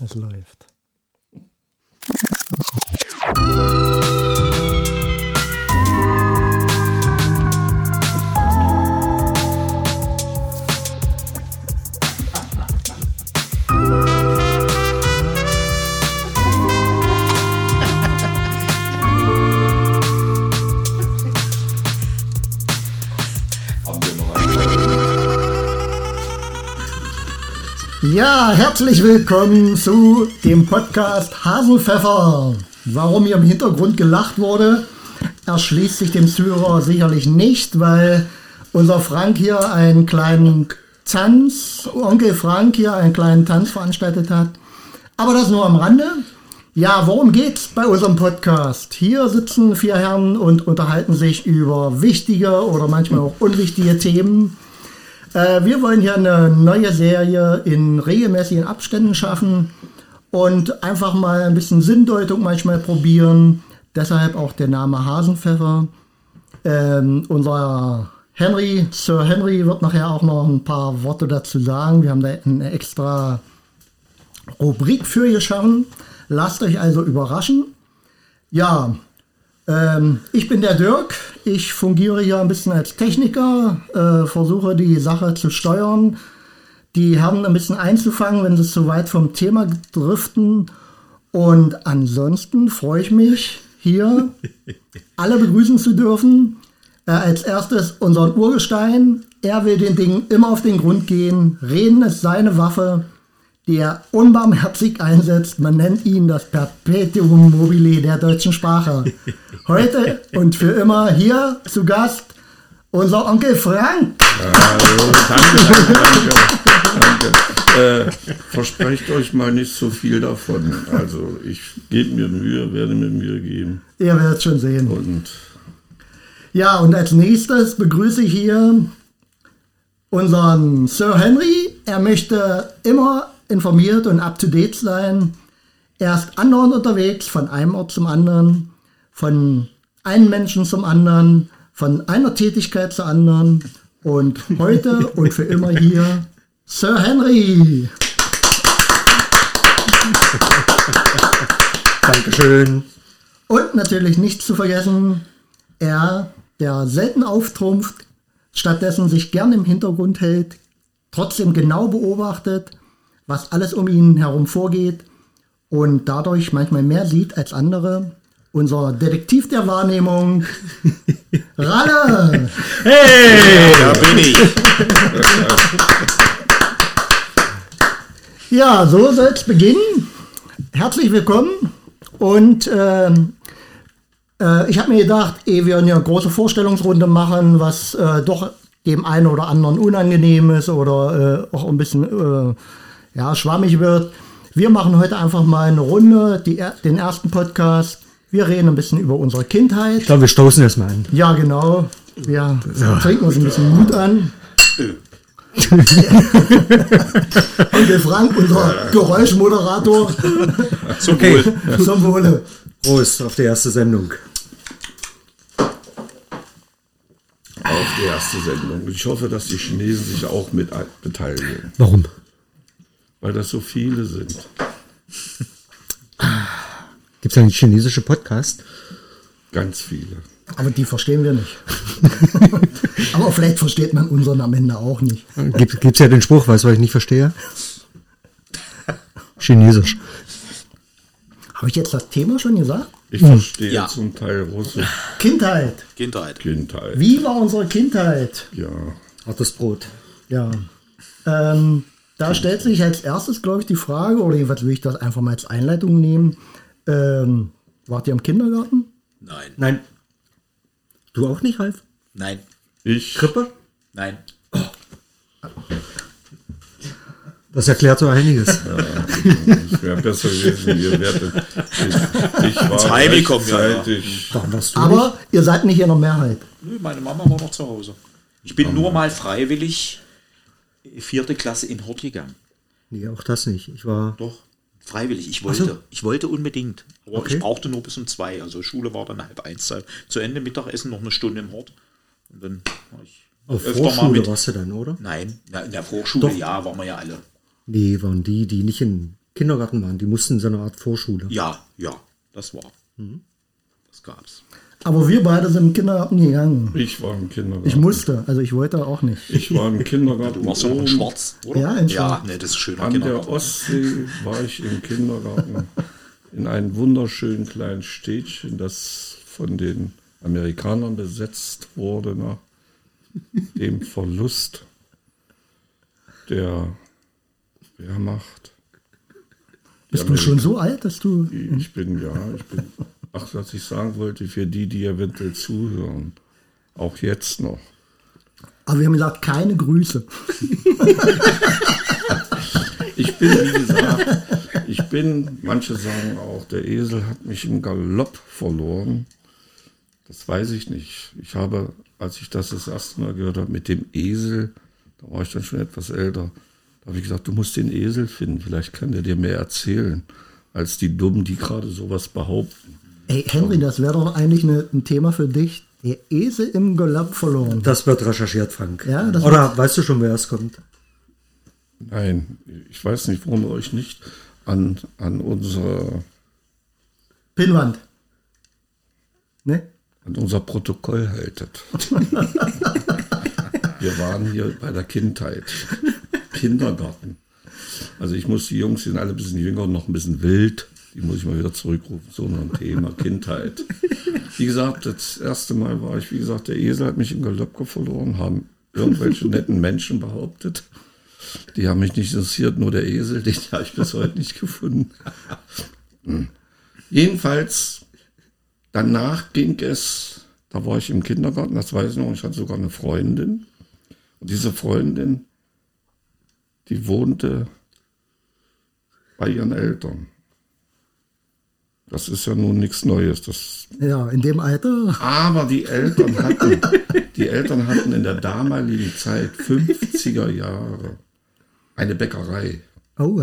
Es läuft. Ja, herzlich willkommen zu dem Podcast Haselpfeffer. Warum hier im Hintergrund gelacht wurde, erschließt sich dem Zuhörer sicherlich nicht, weil unser Frank hier einen kleinen Tanz, Onkel Frank hier einen kleinen Tanz veranstaltet hat. Aber das nur am Rande. Ja, worum geht's bei unserem Podcast? Hier sitzen vier Herren und unterhalten sich über wichtige oder manchmal auch unwichtige Themen. Äh, wir wollen hier eine neue Serie in regelmäßigen Abständen schaffen und einfach mal ein bisschen Sinndeutung manchmal probieren. Deshalb auch der Name Hasenpfeffer. Ähm, unser Henry, Sir Henry wird nachher auch noch ein paar Worte dazu sagen. Wir haben da eine extra Rubrik für geschaffen. Lasst euch also überraschen. Ja, ähm, ich bin der Dirk. Ich fungiere hier ein bisschen als Techniker, äh, versuche die Sache zu steuern, die Herren ein bisschen einzufangen, wenn sie zu weit vom Thema driften. Und ansonsten freue ich mich, hier alle begrüßen zu dürfen. Äh, als erstes unseren Urgestein. Er will den Dingen immer auf den Grund gehen. Reden ist seine Waffe die er unbarmherzig einsetzt. Man nennt ihn das Perpetuum mobile der deutschen Sprache. Heute und für immer hier zu Gast unser Onkel Frank. Hallo, danke, danke, danke. danke. Äh, versprecht euch mal nicht so viel davon. Also ich gebe mir Mühe, werde mir Mühe geben. Ihr werdet schon sehen. Und ja, und als nächstes begrüße ich hier unseren Sir Henry. Er möchte immer informiert und up-to-date sein. Er ist andauernd unterwegs, von einem Ort zum anderen, von einem Menschen zum anderen, von einer Tätigkeit zur anderen. Und heute und für immer hier Sir Henry. Dankeschön. Und natürlich nicht zu vergessen, er, der selten auftrumpft, stattdessen sich gern im Hintergrund hält, trotzdem genau beobachtet was alles um ihn herum vorgeht und dadurch manchmal mehr sieht als andere. Unser Detektiv der Wahrnehmung, Ralle! Hey, da bin ich. Ja, so soll es beginnen. Herzlich willkommen. Und äh, äh, ich habe mir gedacht, ehe wir eine große Vorstellungsrunde machen, was äh, doch dem einen oder anderen unangenehm ist oder äh, auch ein bisschen äh, ja, schwammig wird. Wir machen heute einfach mal eine Runde, die, den ersten Podcast. Wir reden ein bisschen über unsere Kindheit. Ich glaube, wir stoßen erstmal an. Ja, genau. Wir ja. trinken uns ein bisschen Mut an. Onkel Frank, unser Geräuschmoderator. Zum okay. Wohl. Zum Wohle. Prost auf die erste Sendung. Auf die erste Sendung. Ich hoffe, dass die Chinesen sich auch mit beteiligen. Warum? Weil das so viele sind. Gibt es einen chinesischen Podcast? Ganz viele. Aber die verstehen wir nicht. Aber vielleicht versteht man unseren am Ende auch nicht. Gibt es ja den Spruch, weißt du, was ich nicht verstehe? Chinesisch. Habe ich jetzt das Thema schon gesagt? Ich verstehe ja. zum Teil Russisch. Kindheit. Kindheit. Kindheit. Wie war unsere Kindheit? Ja. Hartes Brot. Ja. Ähm, da stellt sich als erstes, glaube ich, die Frage, oder jedenfalls will ich das einfach mal als Einleitung nehmen. Ähm, wart ihr im Kindergarten? Nein. Nein. Du auch nicht, Ralf? Nein. Ich. Krippe? Nein. Das erklärt so einiges. Ja, ich wäre besser gewesen, ihr werdet. Ich, ich war rechtzeitig. Ja. Aber nicht? ihr seid nicht in der Mehrheit. Nö, meine Mama war noch zu Hause. Ich bin Mama. nur mal freiwillig vierte Klasse in Hort gegangen. Nee, auch das nicht. Ich war. Doch, freiwillig. Ich wollte. So. Ich wollte unbedingt. Aber Okay. ich brauchte nur bis um zwei. Also Schule war dann halb eins. Zu Ende Mittagessen noch eine Stunde im Hort. Und dann war ich Auf öfter mal Vorschule mit. warst du dann, oder? Nein, in der Vorschule, Doch. ja, waren wir ja alle. Nee, waren die, die nicht in Kindergarten waren. Die mussten in so eine Art Vorschule. Ja, ja, das war. Das gab's. Aber wir beide sind im Kindergarten gegangen. Ich war im Kindergarten. Ich musste, also ich wollte auch nicht. Ich war im Kindergarten. Du warst ja noch in Schwarz, oder? Ja, in Ja, Schwarz. ne, das ist schön. An der Ostsee war ich im Kindergarten in einem wunderschönen kleinen Städtchen, das von den Amerikanern besetzt wurde nach dem Verlust der Wehrmacht. Bist du schon so alt, dass du. Ich bin, ja, ich bin. Ach, was ich sagen wollte, für die, die eventuell zuhören, auch jetzt noch. Aber wir haben gesagt, keine Grüße. Ich bin, wie gesagt, ich bin, manche sagen auch, der Esel hat mich im Galopp verloren. Das weiß ich nicht. Ich habe, als ich das das erste Mal gehört habe, mit dem Esel, da war ich dann schon etwas älter, da habe ich gesagt, du musst den Esel finden, vielleicht kann der dir mehr erzählen, als die Dummen, die gerade sowas behaupten. Ey, Henry, das wäre doch eigentlich eine, ein Thema für dich. Der Esel im Galopp verloren. Das wird recherchiert, Frank. Ja, das Oder weißt du schon, wer es kommt? Nein, ich weiß nicht, warum ihr euch nicht an, an unsere Pinnwand. Ne? an unser Protokoll haltet. Wir waren hier bei der Kindheit. Kindergarten. Also ich muss die Jungs die sind alle ein bisschen jünger und noch ein bisschen wild. Die muss ich mal wieder zurückrufen. So ein Thema Kindheit. Wie gesagt, das erste Mal war ich, wie gesagt, der Esel hat mich in Galopko verloren, haben irgendwelche netten Menschen behauptet. Die haben mich nicht interessiert, nur der Esel, den habe ich bis heute nicht gefunden. Hm. Jedenfalls Danach ging es, da war ich im Kindergarten, das weiß ich noch, ich hatte sogar eine Freundin. Und diese Freundin, die wohnte bei ihren Eltern. Das ist ja nun nichts Neues. Das, Ja, in dem Alter. aber die Eltern hatten, die Eltern hatten in der damaligen Zeit, 50er Jahre, eine Bäckerei. Oh.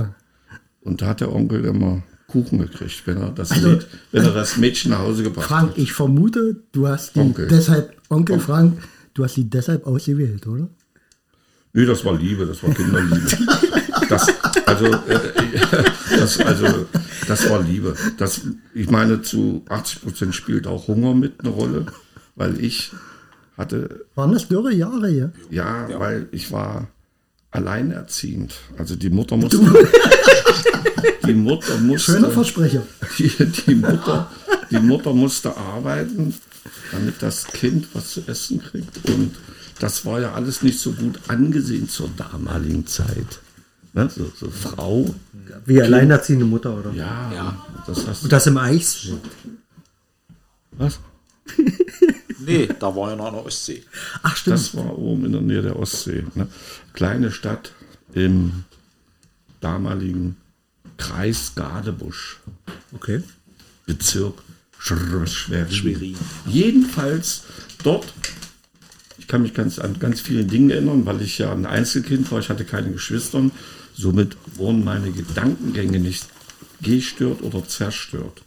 Und da hat der Onkel immer Kuchen gekriegt, wenn er das, Also, Mäd- wenn er das Mädchen nach Hause gebracht Frank, hat. ich vermute, du hast die Onkel. deshalb, Onkel Frank, du hast die deshalb ausgewählt, oder? Nee, das war Liebe, das war Kinderliebe. Das, also, äh, das, also, das war Liebe. Das, ich meine, zu 80 Prozent spielt auch Hunger mit eine Rolle, weil ich hatte, Waren das dürre Jahre hier? ja, weil ich war alleinerziehend. Also die Mutter musste, die Mutter musste, Schöner Versprecher. die, die, Mutter, die Mutter musste arbeiten, damit das Kind was zu essen kriegt. Und das war ja alles nicht so gut angesehen zur damaligen Zeit. Ne? So, so Frau, Wie alleinerziehende Mutter, oder? ja, Ja. das hast Und das im Eichsfeld. was? Nee, da war ja noch der Ostsee. Ach, stimmt. Das war oben in der Nähe der Ostsee. Ne? Kleine Stadt im damaligen Kreis Gadebusch. Okay. Bezirk Sch- Schwerin. Schwerin. Jedenfalls dort, ich kann mich ganz, an ganz viele Dinge erinnern, weil ich ja ein Einzelkind war, ich hatte keine Geschwister. Somit wurden meine Gedankengänge nicht gestört oder zerstört.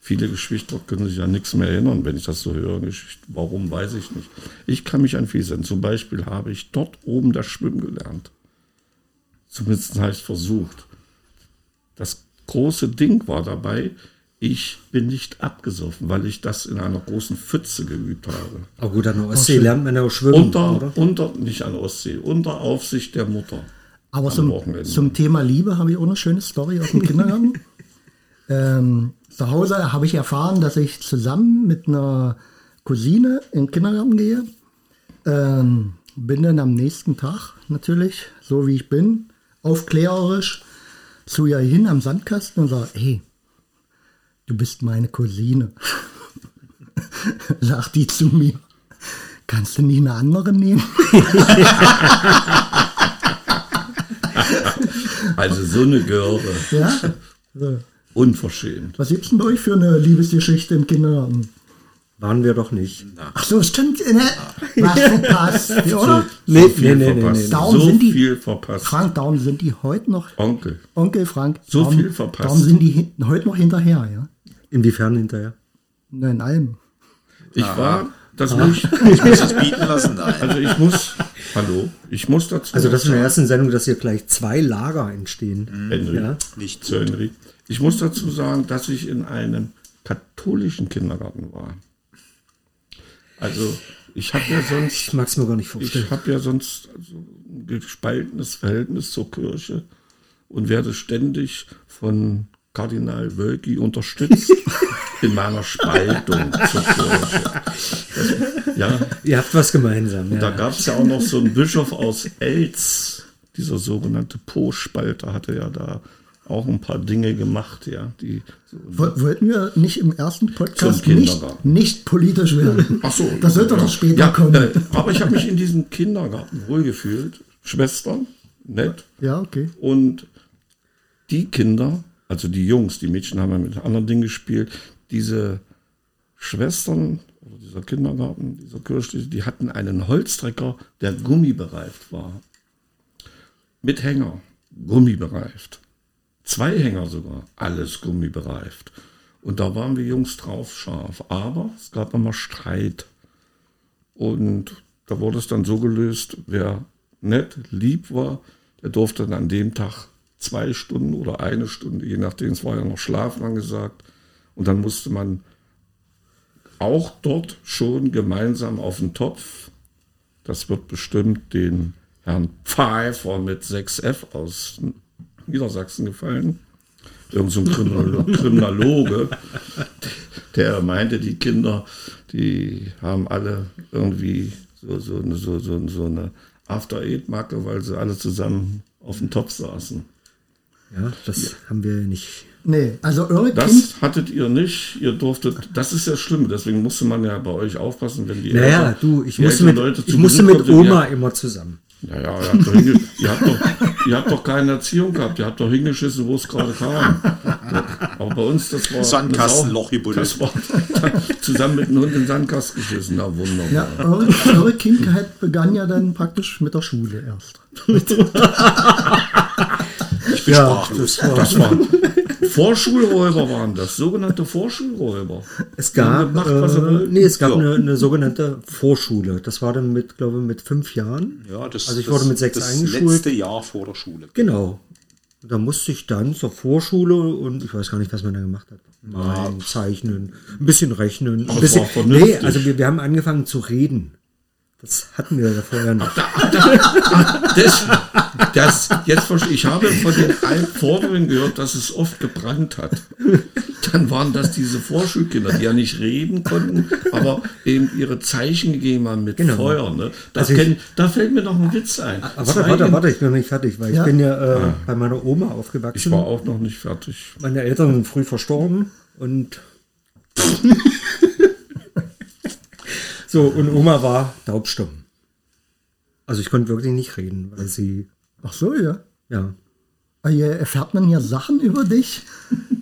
Viele Geschwister können sich an nichts mehr erinnern, wenn ich das so höre. Warum, weiß ich nicht. Ich kann mich an vieles erinnern. Zum Beispiel habe ich dort oben das Schwimmen gelernt. Zumindest habe ich es versucht. Das große Ding war dabei, ich bin nicht abgesoffen, weil ich das in einer großen Pfütze geübt habe. Aber gut, an der Ostsee lernt man ja auch schwimmen, Unter, oder? unter, nicht an der Ostsee, unter Aufsicht der Mutter. Aber zum, zum Thema Liebe habe ich auch eine schöne Story aus dem Kindergarten. ähm, zu Hause habe ich erfahren, dass ich zusammen mit einer Cousine in den Kindergarten gehe. Ähm, bin dann am nächsten Tag natürlich, so wie ich bin, aufklärerisch zu ihr hin am Sandkasten und sage, hey, du bist meine Cousine. Sagt die zu mir, kannst du nicht eine andere nehmen? Also so eine Göre. ja? So. Unverschämt. Was gibt's denn bei euch für eine Liebesgeschichte im Kindergarten? Waren wir doch nicht. Ach so, stimmt. Ne? Was verpasst, oder? So Nee, viel nee, nee, verpasst. nee, nee. Darum so sind die- viel verpasst. Frank, darum sind die heute noch, Onkel. Onkel Frank, So darum, viel verpasst. Darum sind die heute noch hinterher, ja? Inwiefern hinterher? Na, in allem. Ich war, das muss ich, Ich muss das bieten lassen. Nein. also ich muss, Hallo, ich muss dazu Also das in sagen- der ersten Sendung, dass hier gleich zwei Lager entstehen. Henry. Ja. Nicht Zu Henry. Ich muss dazu sagen, dass ich in einem katholischen Kindergarten war. Also ich habe ja sonst, Ich mag es mir gar nicht vorstellen. ich habe ja sonst also ein gespaltenes Verhältnis zur Kirche und werde ständig von Kardinal Wölki unterstützt in meiner Spaltung zur Kirche. Das, ja, Ihr habt was gemeinsam. da Ja. gab es ja auch noch so einen Bischof aus Elz, dieser sogenannte Po-Spalter hatte ja da auch ein paar Dinge gemacht, ja, die so Woll- Wollten wir nicht im ersten Podcast nicht, nicht politisch werden? Ach so. Das wird doch noch später ja, kommen. Äh, aber ich habe mich in diesem Kindergarten wohlgefühlt. Schwestern, nett. Ja, okay. Und die Kinder, also die Jungs, die Mädchen haben ja mit anderen Dingen gespielt, diese Schwestern oder dieser Kindergarten, dieser Kirche, die hatten einen Holztrecker, der gummibereift war. Mit Hänger, gummibereift. Zwei Hänger sogar, alles gummibereift. Und da waren wir Jungs drauf scharf. Aber es gab immer Streit. Und da wurde es dann so gelöst, wer nett, lieb war, der durfte dann an dem Tag zwei Stunden oder eine Stunde, je nachdem, es war ja noch Schlafen angesagt. Und dann musste man auch dort schon gemeinsam auf den Topf, das wird bestimmt den Herrn Pfeiffer mit 6F aus Niedersachsen gefallen, irgend so ein Kriminologe, der meinte, die Kinder, die haben alle irgendwie so, so, eine- so, so, so eine After-Eight-Macke, weil sie alle zusammen auf dem Topf saßen. ja, das haben wir nicht. Nee, also eure Das Kind, hattet ihr nicht, ihr durftet, das ist ja schlimm, deswegen musste man ja bei euch aufpassen, wenn die Naja, Eltern- du, ich musste mit, Leute ich musste mit Oma die- immer zusammen. Ja, ja, ihr habt, doch ihr, habt doch, ihr habt doch keine Erziehung gehabt, ihr habt doch hingeschissen, wo es gerade kam. Aber bei uns, das war. Sandkastenloch gebuddelt. das war zusammen mit dem Hund in den Sandkasten geschissen, na wunderbar. ja, eure, eure Kindheit begann ja dann praktisch mit der Schule erst. Ich bin sprachlos. das war, Vorschulräuber waren das, sogenannte Vorschulräuber. es gab, gemacht, äh, nee, es gab Ja. eine, eine sogenannte Vorschule. Das war dann mit, glaube ich, mit fünf Jahren. Ja, das, Also ich das, wurde mit sechs das eingeschult. letzte Jahr vor der Schule. Genau. Da musste ich dann zur Vorschule und ich weiß gar nicht, was man da gemacht hat. Malen, zeichnen, ein bisschen rechnen. Ein bisschen, nee, also wir, wir haben angefangen zu reden. Das hatten wir ja vorher nicht. Das, das, jetzt verstehe ich. Ich habe von den Vorderen gehört, dass es oft gebrannt hat. Dann waren das diese Vorschulkinder, die ja nicht reden konnten, aber eben ihre Zeichen gegeben haben mit Genau. Feuer. Ne? Das Also ich- kenn, da fällt mir noch ein Witz ein. Aber warte, warte, Zwei- warte, ich bin noch nicht fertig, weil Ja. ich bin ja äh, bei meiner Oma aufgewachsen. Ich war auch noch nicht fertig. Meine Eltern sind früh verstorben und so und Oma war taubstumm. Also ich konnte wirklich nicht reden, weil sie Ach so, ja. ja Aber Hier erfährt man ja Sachen über dich,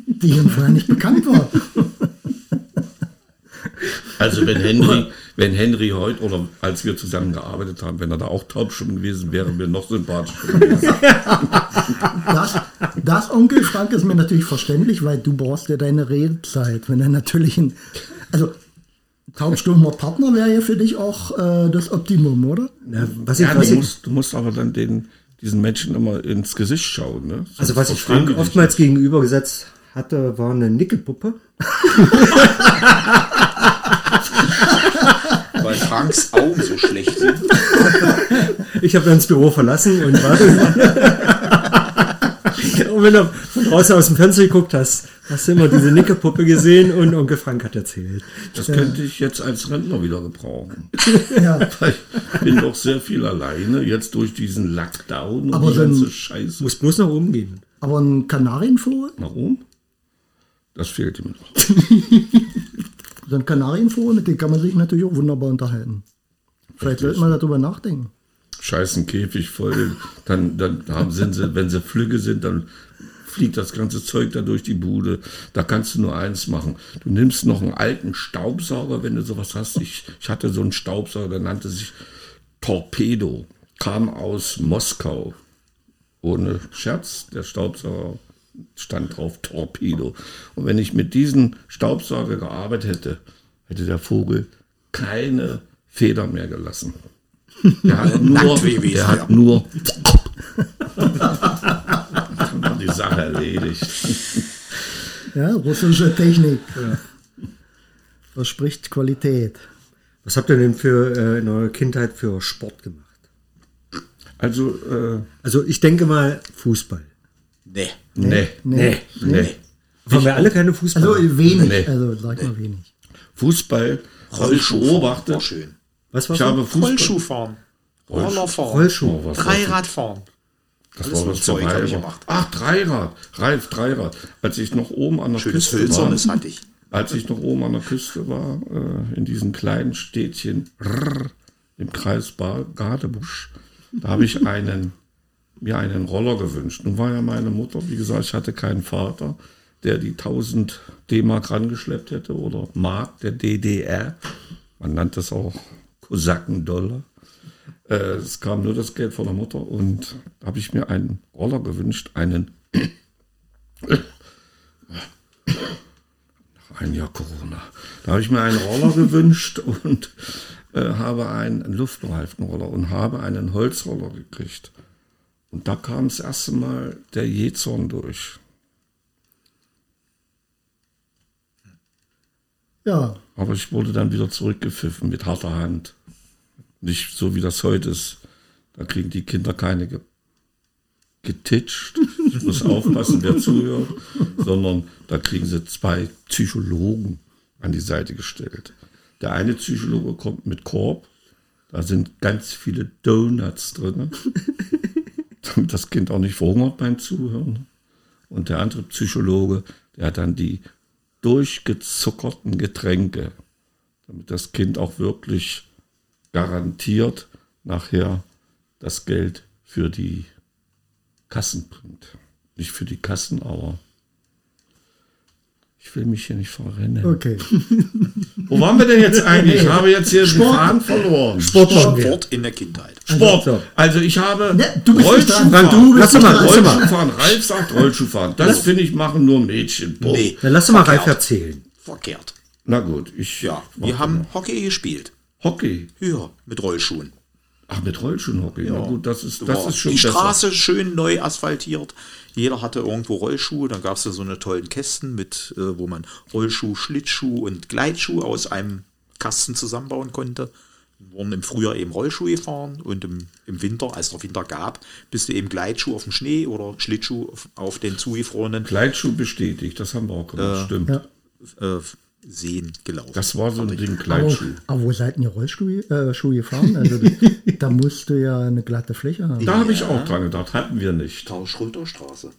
die ihm vorher nicht bekannt waren. Also wenn Henry, wenn Henry heute oder als wir zusammen gearbeitet haben, wenn er da auch taubstumm gewesen wäre, wäre noch sympathischer gewesen. Das, das, Onkel Frank, ist mir natürlich verständlich, weil du brauchst ja deine Redezeit. Wenn er natürlich ein. Also, taubstummer Partner wäre ja für dich auch äh, das Optimum, oder? Na, was ich, Ja, was du, ich, musst, du musst aber dann den, diesen Menschen immer ins Gesicht schauen. Ne? also was ich Frank oftmals gegenübergesetzt hatte, war eine Nickelpuppe. Weil Franks Augen so schlecht sind. Ich habe dann das Büro verlassen und warte. und wenn du von draußen aus dem Fenster geguckt hast, hast du immer diese Nickelpuppe gesehen und Onkel Frank hat erzählt. Das könnte ich jetzt als Rentner wieder gebrauchen. Ja. Weil ich bin doch sehr viel alleine, jetzt durch diesen Lockdown und Aber die dann- ganze Scheiße. Muss bloß nach oben gehen. Aber ein Kanarienvogel? Warum? Das fehlte mir noch. So ein Kanarienvogel, mit dem kann man sich natürlich auch wunderbar unterhalten. Vielleicht sollte man darüber nachdenken. Scheißen Käfig voll. Dann, dann haben, sind sie, wenn sie Flügge sind, dann fliegt das ganze Zeug da durch die Bude. Da kannst du nur eins machen. Du nimmst noch einen alten Staubsauger, wenn du sowas hast. Ich, ich hatte so einen Staubsauger, der nannte sich Torpedo. Kam aus Moskau. Ohne Scherz, der Staubsauger stand drauf Torpedo. Und wenn ich mit diesem Staubsauger gearbeitet hätte, hätte der Vogel keine Feder mehr gelassen. Der hat nur, der hat nur Dann war die Sache erledigt. Ja, russische Technik. Verspricht Qualität. Was habt ihr denn für äh, in eurer Kindheit für Sport gemacht? Also, äh, Also ich denke mal Fußball. Nee. nee, Nee. nee. Haben wir alle keine Fußballer? Also wenig, Nee. also sag mal wenig. Fußball Rollschuh war beobachtet. schön. Was war Ich habe Fußball. Rollschuhfahren. Rollerfahren. Rollschuh. Oh, was war Dreiradfahren. Das Alles war so das Zeug hab ich gemacht. Ach, Dreirad. Ralf, Dreirad. Als ich noch oben an der Schönes Küste war, Hölzernes hatte ich. als ich noch oben an der Küste war, äh, in diesem kleinen Städtchen Rrr, im Kreis Ba- Gadebusch, da habe ich einen, mir einen Roller gewünscht. Nun war ja meine Mutter, wie gesagt, ich hatte keinen Vater, der die 1000 D-Mark rangeschleppt hätte oder Mark der DDR. Man nannte es auch Kosakendollar. Äh, es kam nur das Geld von der Mutter und da habe ich mir einen Roller gewünscht, einen ein Jahr Corona. Da habe ich mir einen Roller gewünscht und äh, habe einen, einen luftbereiften Roller und habe einen Holzroller gekriegt. Und da kam das erste Mal der Jezorn durch. Ja, Aber ich wurde dann wieder zurückgepfiffen mit harter Hand. Nicht so wie das heute ist. Da kriegen die Kinder keine ge getitscht. Ich muss aufpassen, wer zuhört. Sondern da kriegen sie zwei Psychologen an die Seite gestellt. Der eine Psychologe kommt mit Korb. Da sind ganz viele Donuts drin. damit das Kind auch nicht verhungert beim Zuhören. Und der andere Psychologe, der hat dann die durchgezuckerten Getränke, damit das Kind auch wirklich garantiert nachher das Geld für die Kassen bringt. Nicht für die Kassen, aber ich will mich hier nicht verrennen. okay. Wo waren wir denn jetzt eigentlich? Ich habe jetzt hier den Faden verloren. Sport wir. Sport in der Kindheit. Sport. so. Also ich habe Ne, du bist. Rollschuhfahren. Du bist Lass mal. Rollschuhfahren. Ralf sagt Rollschuhfahren. Das finde ich machen nur Mädchen. Punkt. Nee. Dann lass doch mal Ralf verkehrt. erzählen. Verkehrt. Na gut, ich Ja, wir haben Hockey gespielt. Hockey. Ja, mit Rollschuhen. Ach, mit Rollschuhenhockey. Na gut, das ist, das War ist schon die besser. Straße schön neu asphaltiert. Jeder hatte irgendwo Rollschuhe. Dann gab es da so eine tollen Kästen mit, äh, wo man Rollschuh, Schlittschuh und Gleitschuh aus einem Kasten zusammenbauen konnte. Wurden im Frühjahr eben Rollschuhe gefahren und im, im Winter, als der Winter gab, bist du eben Gleitschuh auf dem Schnee oder Schlittschuh auf, auf den zugefrorenen Gleitschuh bestätigt, das haben wir auch gemacht, stimmt. Ja. äh, Seen gelaufen. Das war so ein Ding, Aber, Gleitschuh. aber wo seid ihr Rollschuhe äh, gefahren? Also, da musst du ja eine glatte Fläche haben. Da habe ich auch dran gedacht, hatten wir nicht. Karl-Schröter-Straße.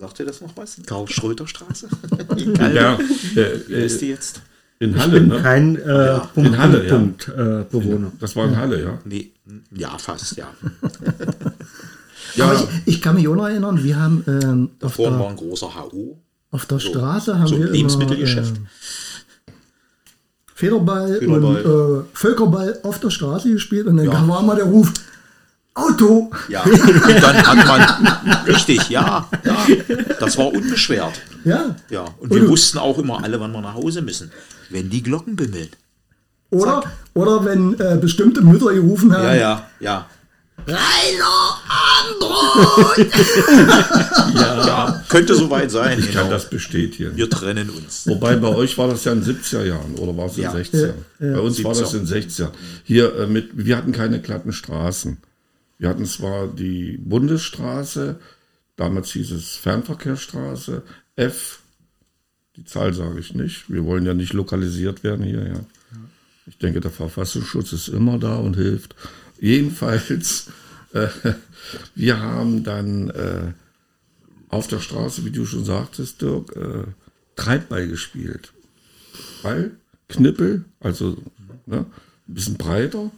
Sagt ihr das noch was? Karl-Schröter-Straße? Ja, Wie äh, ist die jetzt? in Halle, ne? Kein äh, Punkt, In Halle, ja. Punkt, äh, Bewohner. Das war in Halle, ja. Nee, ja, fast, ja. Ja, Aber ich, ich kann mich auch noch erinnern, wir haben ähm, Vorhin war ein großer HU. auf der Straße haben so ein wir Lebensmittelgeschäft. Immer, äh, Federball, Federball. und äh, Völkerball auf der Straße gespielt und dann war mal der Ruf, Auto! Ja, und dann hat man, richtig, ja, ja, das war unbeschwert. Ja. Ja, und wir wussten auch immer alle, wann wir nach Hause müssen, wenn die Glocken bimmeln. Oder, oder wenn äh, bestimmte Mütter gerufen haben, Ja, ja, ja. Rainer Android! Ja, könnte soweit sein. ich kann genau. das bestätigen. Wir trennen uns. Wobei bei euch war das ja in den 70er Jahren oder war es in Ja. den 60er? Bei uns war das 70er. in den 60er. Hier äh, mit, wir hatten keine glatten Straßen. Wir hatten zwar die Bundesstraße, damals hieß es Fernverkehrsstraße, F, die Zahl sage ich nicht. Wir wollen ja nicht lokalisiert werden hier, ja. Ich denke, der Verfassungsschutz ist immer da und hilft. Jedenfalls, äh, wir haben dann äh, auf der Straße, wie du schon sagtest, Dirk, äh, Treibball gespielt. Ball, Knippel, also ne, ein bisschen breiter.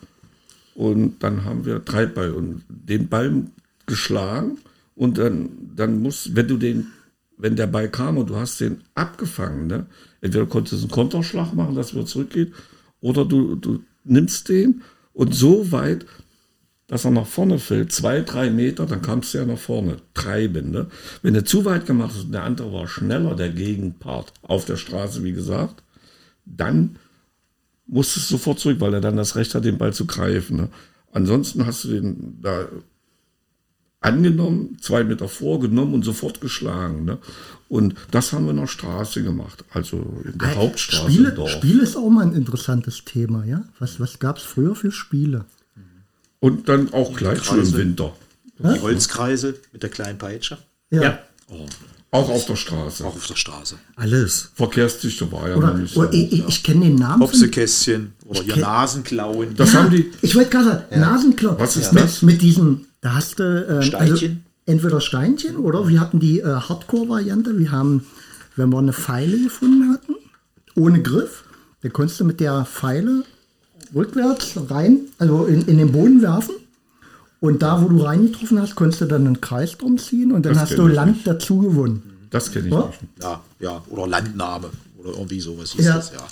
Und dann haben wir Treibball und den Ball geschlagen. Und dann, dann muss, wenn du den, wenn der Ball kam und du hast den abgefangen, ne, entweder konntest du einen Konterschlag machen, dass er zurückgeht, oder du, du nimmst den und so weit, dass er nach vorne fällt, zwei, drei Meter, dann kannst du ja nach vorne treiben. Ne? Wenn du zu weit gemacht hast und der andere war schneller, der Gegenpart auf der Straße, wie gesagt, dann musstest du sofort zurück, weil er dann das Recht hat, den Ball zu greifen. Ne? ansonsten hast du den da angenommen, zwei Meter vorgenommen und sofort geschlagen. Ne? Und das haben wir in der Straße gemacht, also in der Hauptstraße Spiele, im Dorf. Spiele ist auch mal ein interessantes Thema, ja? Was, was gab es früher für Spiele? Und dann auch gleich schon im. Winter. Die Holzkreise mit der kleinen Peitsche. Ja. Auch auf der Straße. Auch auf der Straße. Alles. Verkehrsdichte war ja noch Oder, nicht so. oder ich, ich, ich kenne den Namen. Hopsekästchen oder hier kenn- Nasenklauen. Das haben die, Ich wollte gerade sagen, Nasenklau. Was ist mit, das? Mit diesen, da hast du ähm, Steinchen? entweder Steinchen oder wir hatten die äh, Hardcore-Variante. Wir haben, wenn wir eine Pfeile gefunden hatten, ohne Griff, dann konntest du mit der Pfeile rückwärts rein, also in, in den Boden werfen. Und da, wo du reingetroffen hast, konntest du dann einen Kreis drum ziehen und dann Das hast du Land nicht. dazu gewonnen. das kenne ich Ja? nicht. Ja, ja, oder Landnahme oder irgendwie sowas hieß Ja. das, ja.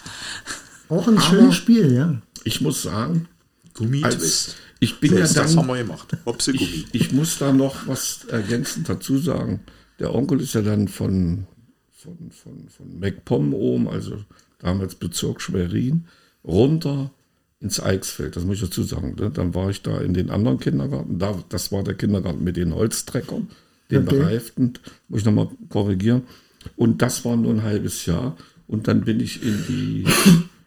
Auch ein schönes Spiel, ja. Ich muss sagen, Gummitwist. Ich bin Selbst ja das haben dann, wir gemacht. Ich, ich muss da noch was ergänzend dazu sagen. Der Onkel ist ja dann von, von, von, von MacPom oben, also damals Bezirk Schwerin, runter ins Eichsfeld. Das muss ich dazu sagen. Ne? Dann war ich da in den anderen Kindergarten. Da, das war der Kindergarten mit den Holztreckern, den Okay. bereiften. Muss ich nochmal korrigieren. Und das war nur ein halbes Jahr. Und dann bin ich in die,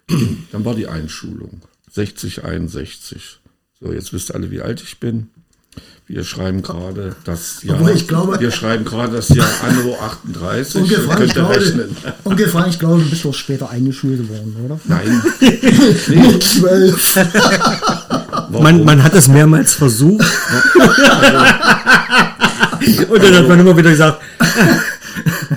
in, dann war die Einschulung. 60, 61. So, jetzt wisst ihr alle, wie alt ich bin. Wir schreiben gerade das Jahr. Obwohl ich glaube- wir schreiben gerade das Jahr Anno 38. Ungefähr, ich glaube, rechnen. ungefähr, ich glaube, du bist doch später eingeschult worden, oder? Nein. Mit zwölf. Man, man hat es mehrmals versucht. Und dann hat man immer wieder gesagt,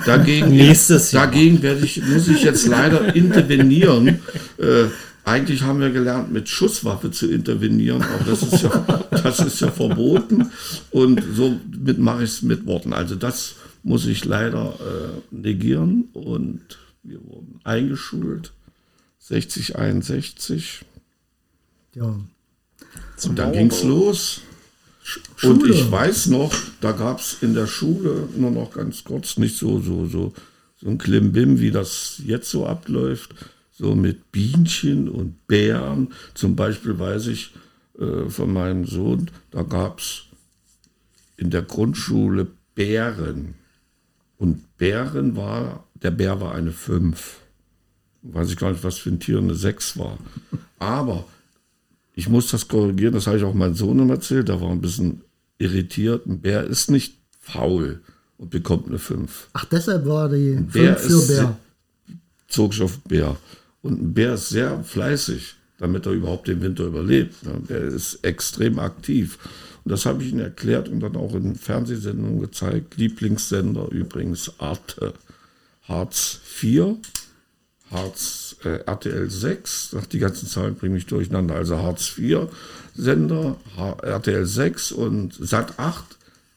Dagegen, Nächstes Jahr. dagegen werde ich, muss ich jetzt leider intervenieren. Äh, eigentlich haben wir gelernt, mit Schusswaffe zu intervenieren, aber das ist ja, das ist ja verboten. Und so mit mache ich es mit Worten. Also das muss ich leider äh, negieren. Und wir wurden eingeschult. 60, 61. Ja. Und dann ging's los. Und ich weiß noch, da gab es in der Schule nur noch ganz kurz nicht so, so, so, so ein Klimbim, wie das jetzt so abläuft. So mit Bienchen und Bären. Zum Beispiel weiß ich äh, von meinem Sohn, da gab es in der Grundschule Bären. Und Bären war, der Bär war eine 5. Weiß ich gar nicht, was für ein Tier eine 6 war. Aber ich muss das korrigieren, das habe ich auch meinem Sohn immer erzählt, der war ein bisschen irritiert. Ein Bär ist nicht faul und bekommt eine 5. Ach, deshalb war die Bär 5 für ist Bär. Zog ich auf Bär. Und ein Bär ist sehr fleißig, damit er überhaupt den Winter überlebt. Der ist extrem aktiv. Und das habe ich ihm erklärt und dann auch in Fernsehsendungen gezeigt. Lieblingssender übrigens Arte. Hartz 4, Hartz äh, RTL 6, ach, die ganzen Zahlen bringen mich durcheinander. Also Hartz 4 Sender, H RTL 6 und Sat 8,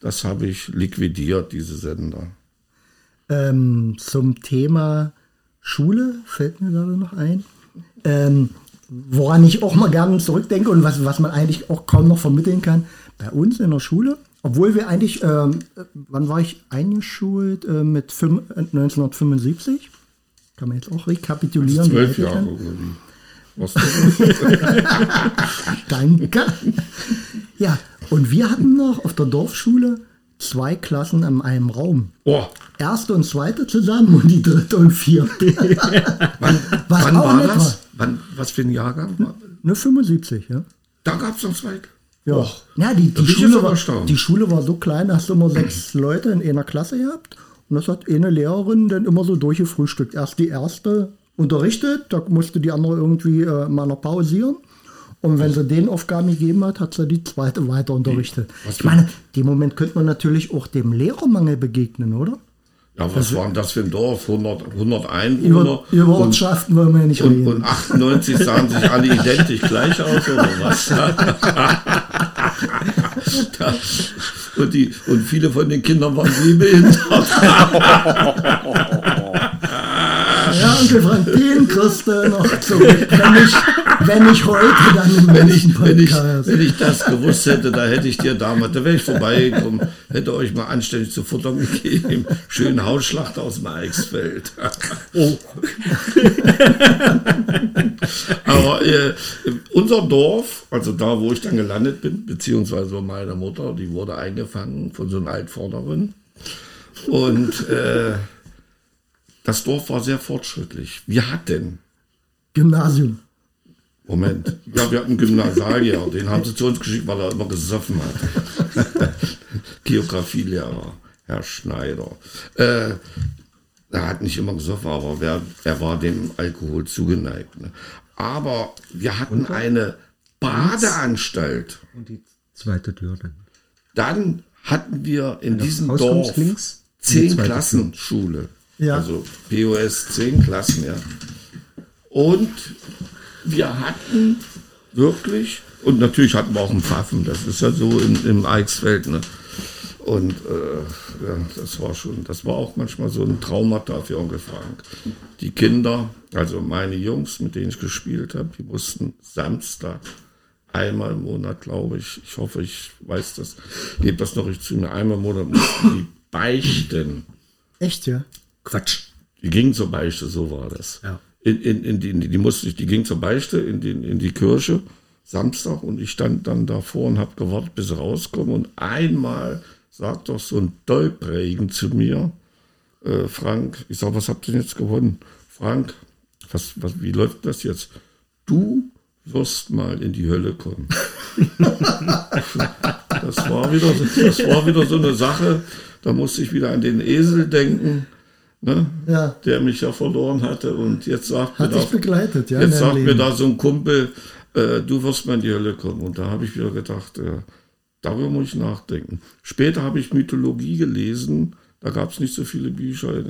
das habe ich liquidiert, diese Sender. Ähm, zum Thema Schule fällt mir gerade noch ein. Ähm, woran ich auch mal gerne zurückdenke und was, was man eigentlich auch kaum noch vermitteln kann. Bei uns in der Schule, obwohl wir eigentlich, ähm, äh, wann war ich eingeschult? Äh, mit fünf, äh, 1975. Kann man jetzt auch rekapitulieren. alt Zwölf Jahre? Danke. Ja, und wir hatten noch auf der Dorfschule zwei Klassen in einem Raum. Oh, Erste und zweite zusammen und die dritte und vierte. wann, wann war das? war. Wann, was für ein Jahrgang? Nur 75, ja. Da gab es noch zwei. Ja, Och, ja die, die, Schule war, die Schule war so klein, da hast du immer sechs Leute in einer Klasse gehabt. Und das hat eine Lehrerin dann immer so durchgefrühstückt. Erst die erste unterrichtet, da musste die andere irgendwie äh, mal noch pausieren. Und wenn sie den Aufgaben gegeben hat, hat sie die zweite weiter unterrichtet. Was Ich meine, dem Moment könnte man natürlich auch dem Lehrermangel begegnen, oder? Ja, was war denn das für ein Dorf? 100, 100 Über, Einwohner. über und, Ortschaften wollen wir ja nicht und, reden. und 98 sahen sich alle identisch gleich aus oder was? Und, die, und viele von den Kindern waren sehbehindert. Onkel Frank, den kriegst du noch zurück. Wenn nicht, Wenn ich heute, dann im Wenn ich, wenn, ich, wenn ich das gewusst hätte, da hätte ich dir damals, da wäre ich vorbeigekommen, hätte euch mal anständig zu futtern gegeben. Schönen Hausschlacht aus dem Eichsfeld. Oh, Aber äh, unser Dorf, also da, wo ich dann gelandet bin, beziehungsweise meine Mutter, die wurde eingefangen von so einer Altvorderin. Und äh, das Dorf war sehr fortschrittlich. Wir hatten, Gymnasium. Moment, ja, wir hatten einen Gymnasiallehrer, den haben sie zu uns geschickt, weil er immer gesoffen hat. Geografielehrer, Herr Schneider. Äh, er hat nicht immer gesoffen, aber wer, er war dem Alkohol zugeneigt. Ne? Aber wir hatten eine Badeanstalt. und die zweite Tür dann. Dann hatten wir in diesem Dorf zehn zweite Klassen Schule. Ja. Also POS zehn Klassen, ja. Und wir hatten wirklich, und natürlich hatten wir auch einen Pfaffen, das ist ja so im, im Eichsfeld, ne? Und äh, ja, das war schon, das war auch manchmal so ein Traumata für Onkel Frank. Die Kinder, also meine Jungs, mit denen ich gespielt habe, die mussten Samstag einmal im Monat, glaube ich, ich hoffe, ich weiß das, gebe das noch richtig zu mir, einmal im Monat mussten die beichten. Echt, ja? Quatsch. Die gingen zur Beichte, so war das. Ja. In, in, in die, in die, die musste ich, die ging zur Beichte in, die, in die Kirche Samstag und ich stand dann davor und habe gewartet, bis sie rauskommen. Und einmal sagt doch so ein Dolbregen zu mir, äh, Frank, ich sag, was habt ihr denn jetzt gewonnen? Frank, was, was, wie läuft das jetzt? Du wirst mal in die Hölle kommen. das, war wieder, das war wieder so eine Sache, da musste ich wieder an den Esel denken, ne? Ja. der mich ja verloren hatte. Und jetzt sagt Hat mir da, begleitet, ja? jetzt sagt mir Leben. da so ein Kumpel, äh, du wirst mal in die Hölle kommen. Und da habe ich wieder gedacht, äh, darüber muss ich nachdenken. Später habe ich Mythologie gelesen. Da gab es nicht so viele Bücher. Äh,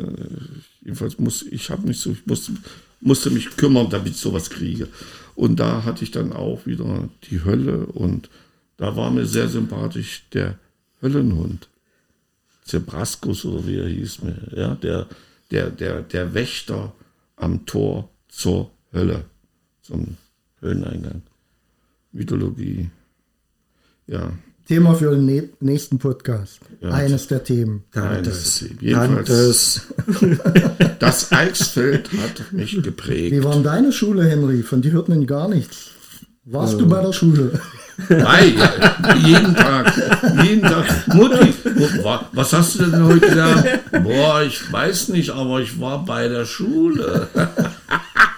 Jedenfalls muss ich habe nicht so, ich musste, musste mich kümmern, damit ich sowas kriege. Und da hatte ich dann auch wieder die Hölle und da war mir sehr sympathisch der Höllenhund. Zebraskus oder wie er hieß mir, ja, der, der, der, der Wächter am Tor zur Hölle, zum Hölleneingang. Mythologie. Ja, Thema für den nä- nächsten Podcast. Ja. Eines der Themen. Dantes. Jedenfalls- Dantes. das Eichsfeld hat mich Wie geprägt. war denn deine Schule, Henry? Von dir hört man gar nichts. Warst Äh. du bei der Schule? Nein, jeden Tag, jeden Tag. Mutti, Mu- wa- was hast du denn heute gelernt? Boah, ich weiß nicht, aber ich war bei der Schule.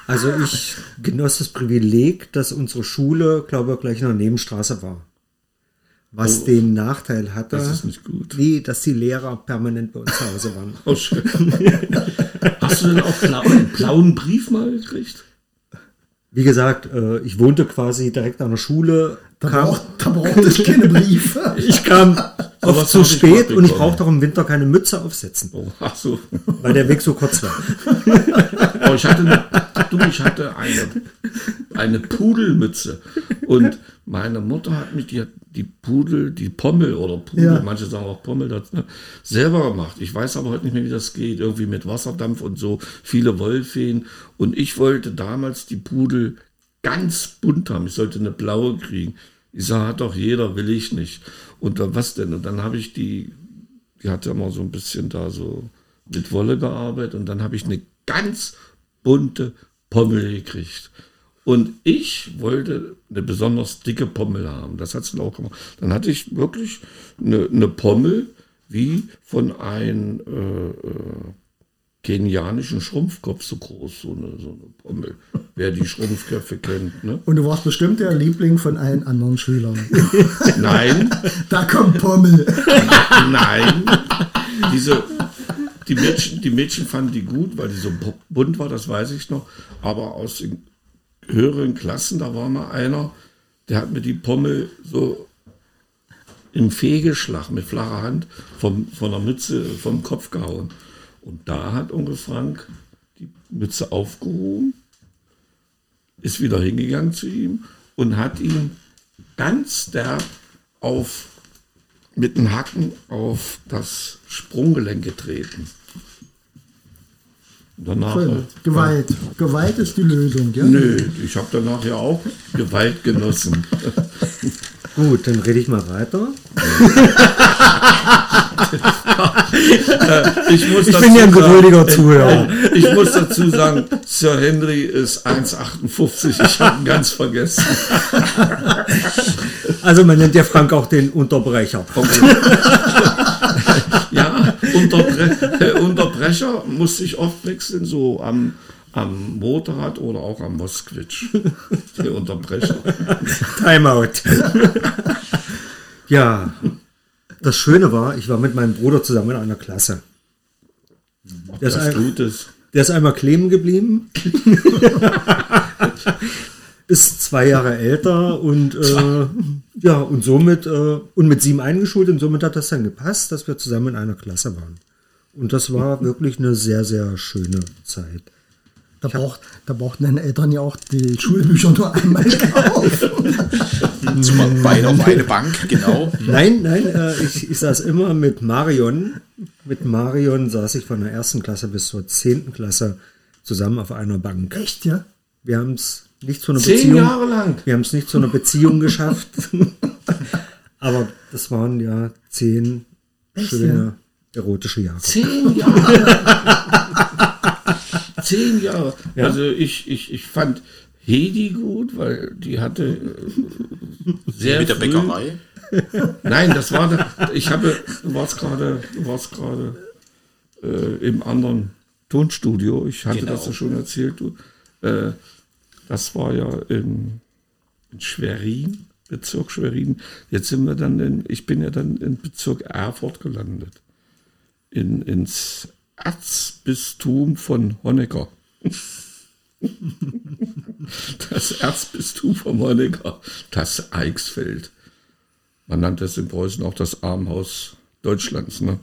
Also ich genoss das Privileg, dass unsere Schule, glaube ich, gleich in der Nebenstraße war. Was den Nachteil hatte, Oh. Das ist nicht gut. wie, dass die Lehrer permanent bei uns zu Hause waren. Oh, schön. Hast du denn auch einen blauen Brief mal gekriegt? Wie gesagt, äh, ich wohnte quasi direkt an der Schule, Da, kam, braucht, da braucht es keine Briefe. ich kam oft zu hab ich spät und ich brauchte auch im Winter keine Mütze aufsetzen, Oh, ach so. weil der Weg so kurz war. Oh, ich hatte eine, du, ich hatte eine, eine Pudelmütze. Und meine Mutter hat mich die, die Pudel, die Pommel oder Pudel, Ja. manche sagen auch Pommel, das, ne, selber gemacht. Ich weiß aber heute nicht mehr, wie das geht. Irgendwie mit Wasserdampf und so, viele Wollfeen. Und ich wollte damals die Pudel ganz bunt haben. Ich sollte eine blaue kriegen. Ich sage, hat doch jeder, will ich nicht. Und dann, was denn? Und dann habe ich die, die hat ja mal so ein bisschen da so mit Wolle gearbeitet und dann habe ich eine ganz bunte Pommel gekriegt. Und ich wollte eine besonders dicke Pommel haben. Das hat sie auch gemacht. Dann hatte ich wirklich eine, eine Pommel wie von einem äh, äh, kenianischen Schrumpfkopf so groß, so eine, so eine Pommel. Wer die Schrumpfköpfe kennt. Ne? Und du warst bestimmt der Liebling von allen anderen Schülern. Nein, Da kommt Pommel. Nein. Diese, die, Mädchen, die Mädchen fanden die gut, weil die so bu- bunt war, das weiß ich noch. Aber aus den höheren Klassen, da war mal einer, der hat mir die Pommel so im Fegeschlag mit flacher Hand vom, von der Mütze vom Kopf gehauen. Und da hat Onkel Frank die Mütze aufgehoben, ist wieder hingegangen zu ihm und hat ihn ganz derb auf mit den Hacken auf das Sprunggelenk getreten. Danach, Schön. Gewalt. Gewalt ist die Lösung, ja? Nö, ich habe danach ja auch Gewalt genossen. Gut, dann rede ich mal weiter. Ich, muss Ich bin ja ein geduldiger Zuhörer. Ich muss dazu sagen, Sir Henry ist 1,58. Ich habe ihn ganz vergessen. Also man nennt ja Frank auch den Unterbrecher. Ja, Unterbre Unterbrecher musste ich oft wechseln, so am, am Motorrad oder auch am Mosquitsch. Der Unterbrecher. Timeout. ja, das Schöne war, ich war mit meinem Bruder zusammen in einer Klasse. Der ist, ein, der ist einmal kleben geblieben. ist zwei Jahre älter und äh, ja und somit äh, und mit sieben eingeschult und somit hat das dann gepasst, dass wir zusammen in einer Klasse waren. Und das war wirklich eine sehr sehr schöne Zeit. Da, braucht, da brauchten deine Eltern ja auch die Schulbücher nur einmal kaufen. Zum Bein auf eine Bank, genau. Nein, nein, äh, ich, ich saß immer mit Marion. Mit Marion saß ich von der ersten Klasse bis zur zehnten Klasse zusammen auf einer Bank. Echt, ja? Wir haben es nicht zu einer Zehn Beziehung. Jahre lang. Wir haben es nicht zu einer Beziehung geschafft. Aber das waren ja zehn schöne erotische Jahre. Zehn Jahre. Zehn Jahre. Also ich, ich, ich fand Hedi gut, weil die hatte äh, sehr Mit der früh- Bäckerei. Nein, das war, da- ich habe, du warst gerade, du warst gerade äh, im anderen Tonstudio. Ich hatte Genau. das ja schon erzählt. Du, äh, das war ja in, in Schwerin, Bezirk Schwerin. Jetzt sind wir dann in, ich bin ja dann in Bezirk Erfurt gelandet. In, ins Erzbistum von Honecker. Das Erzbistum von Honecker, das Eichsfeld. Man nannte es in Preußen auch das Armenhaus Deutschlands. Ne?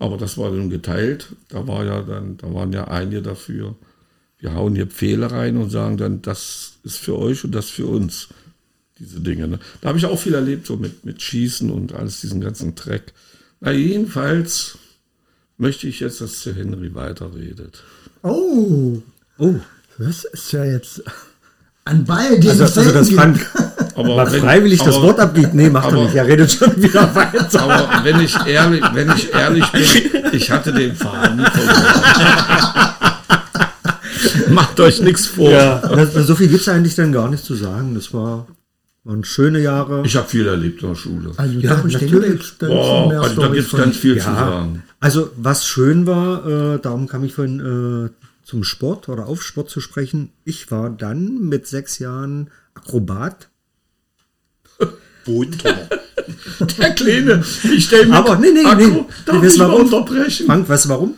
Aber das war dann geteilt. Da war ja dann, da waren ja einige dafür. Wir hauen hier Pfähle rein und sagen dann, das ist für euch und das für uns. Diese Dinge. Ne? Da habe ich auch viel erlebt, so mit, mit Schießen und alles, diesen ganzen Dreck. Na, jedenfalls möchte ich jetzt, dass Sir Henry weiterredet. Oh, Oh, das ist ja jetzt an Ball, den also, also das gibt. Aber wenn- freiwillig das aber- Wort abgibt. Nee, macht er aber- nicht. Er redet schon wieder weiter. Aber wenn ich ehrlich, wenn ich ehrlich bin, ich hatte den Faden verloren. Macht euch nichts vor. Ja, das, so viel gibt es eigentlich dann gar nicht zu sagen. Das war, waren schöne Jahre. Ich habe viel erlebt in der Schule. Also Ja, natürlich. jetzt- da also da gibt es ganz viel zu Ja, sagen. Also was schön war, äh, darum kam ich vorhin äh, zum Sport oder auf Sport zu sprechen. Ich war dann mit sechs Jahren Akrobat. Bodenkenner. Der Kleine, ich stelle mir Aber nee, nee, Akku, nee. Darf Nee, weißt ich warum? unterbrechen? Frank, weißt du warum?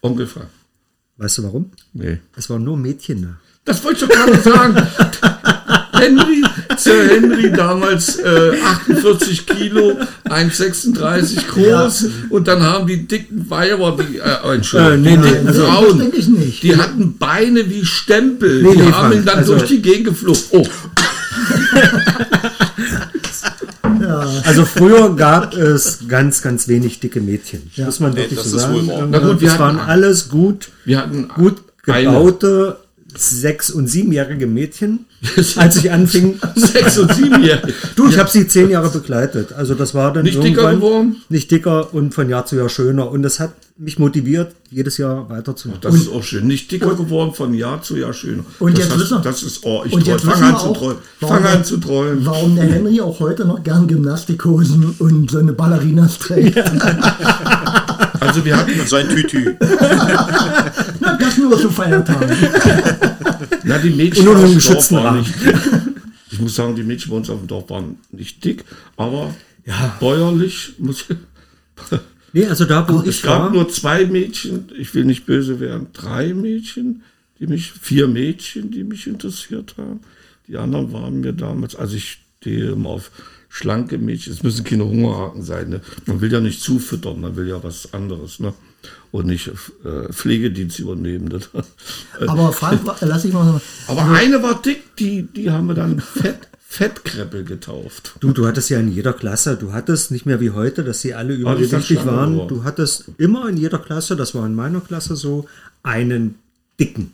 Ungefähr. Weißt du warum? Nee. Es waren nur Mädchen da. Das wollte ich doch gerade sagen. Henry, Sir Henry, damals äh, 48 Kilo, 1,36 groß und dann haben die dicken Weiber, die, äh, oh, Entschuldigung, Äh, nee, die nee, dicken also- Frauen, denke ich nicht. die hatten Beine wie Stempel, Nee, die nee, haben ihn dann also- durch die Gegend geflogen. Oh, Also früher gab es ganz, ganz wenig dicke Mädchen. Muss man Nee, wirklich das so sagen. Na gut, wir hatten waren alles gut, wir hatten gut eine. Sechs- und siebenjährige Mädchen, als ich anfing. Sechs- und Siebenjährige. Du, ich habe sie zehn Jahre begleitet. Also das war dann Nicht dicker geworden? nicht dicker und von Jahr zu Jahr schöner. Und das hat mich motiviert, jedes Jahr weiterzumachen. Das ist auch schön. Nicht dicker geworden, von Jahr zu Jahr schöner. Und das, jetzt hast- wissen das ist, oh, ich Und jetzt fang an zu träumen. warum Fang der- an zu träumen. Warum der Henry auch heute noch gern Gymnastikhosen und so eine Ballerinas trägt. Also wir hatten, Und sein Tütü. Das nur zu Feiertagen. na die Mädchen Und nur im geschützten Dorf waren Rahmen. nicht dick. Ich muss sagen, die Mädchen bei uns auf dem Dorf waren nicht dick, aber bäuerlich muss ich, Nee, also da, wo Es ich gab war, nur zwei Mädchen, ich will nicht böse werden, drei Mädchen, die mich, vier Mädchen, die mich interessiert haben. Die anderen waren mir damals, also ich stehe immer auf schlanke Mädchen, es müssen keine Hungerhaken sein. Ne? Man will ja nicht zufüttern, man will ja was anderes. Ne? Und nicht äh, Pflegedienst übernehmen. Ne? Aber Frank, lass ich mal sagen. Aber eine war dick, die, die haben wir dann Fett, Fettkreppel getauft. du, du hattest ja in jeder Klasse, du hattest nicht mehr wie heute, dass sie alle ist übergewichtig waren. geworden. Du hattest immer in jeder Klasse, das war in meiner Klasse so, einen dicken.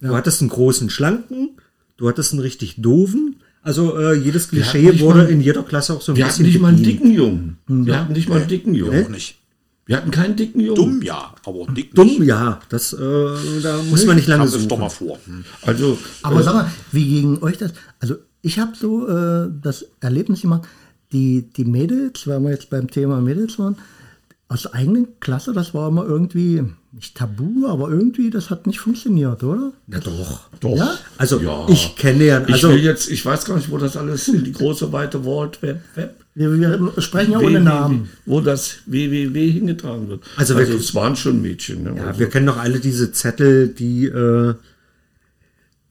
Du hattest einen großen, schlanken, du hattest einen richtig doofen. Also äh, jedes hatten Klischee wurde mal- in jeder Klasse auch so ein Wir hatten bisschen nicht mal einen dicken Jungen. Wir hatten nicht mal einen dicken Auch Jungen. nicht. Wir hatten keinen dicken Jungen. Dumm ja, aber dick Dumm, nicht. ja, das äh, da muss man nicht lange suchen. doch mal vor. Hm. Also, Aber äh, sag mal, wie gegen euch das? Also ich habe so äh, das Erlebnis gemacht, die, die Mädels, weil wir jetzt beim Thema Mädels waren, aus der eigenen Klasse, das war immer irgendwie, nicht tabu, aber irgendwie, das hat nicht funktioniert, oder? Ja, doch. doch. Ja? Also Ja. ich kenne ja, ich also will jetzt, ich weiß gar nicht, wo das alles, die große weite World Web, Web Wir, wir sprechen ja ohne Namen. wo das www hingetragen wird. Also Also, wirklich- es waren schon Mädchen. Ne? Ja, also, wir kennen doch alle diese Zettel, die, äh,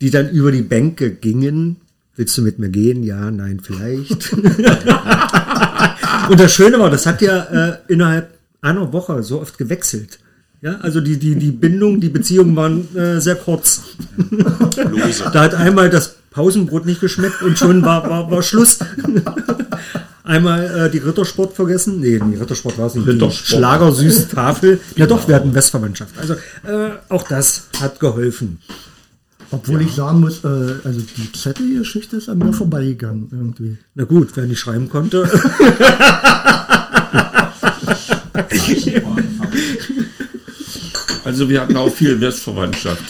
die dann über die Bänke gingen. Willst du mit mir gehen? Ja, nein, vielleicht. Und das Schöne war, das hat ja äh, innerhalb einer Woche so oft gewechselt. Ja, also die, die, die Bindung, die Beziehungen waren äh, sehr kurz. Da hat einmal das Pausenbrot nicht geschmeckt und schon war, war, war Schluss. Einmal äh, die Rittersport vergessen. Nee, die Rittersport war es nicht. Die Rittersport. Schlagersüße Tafel. Ja doch, wir hatten Westverwandtschaft. Also äh, auch das hat geholfen. Obwohl ich sagen muss, äh, also die Zettelgeschichte ist an mir vorbeigegangen irgendwie. Na gut, wer nicht schreiben konnte. also wir hatten auch viel Westverwandtschaft.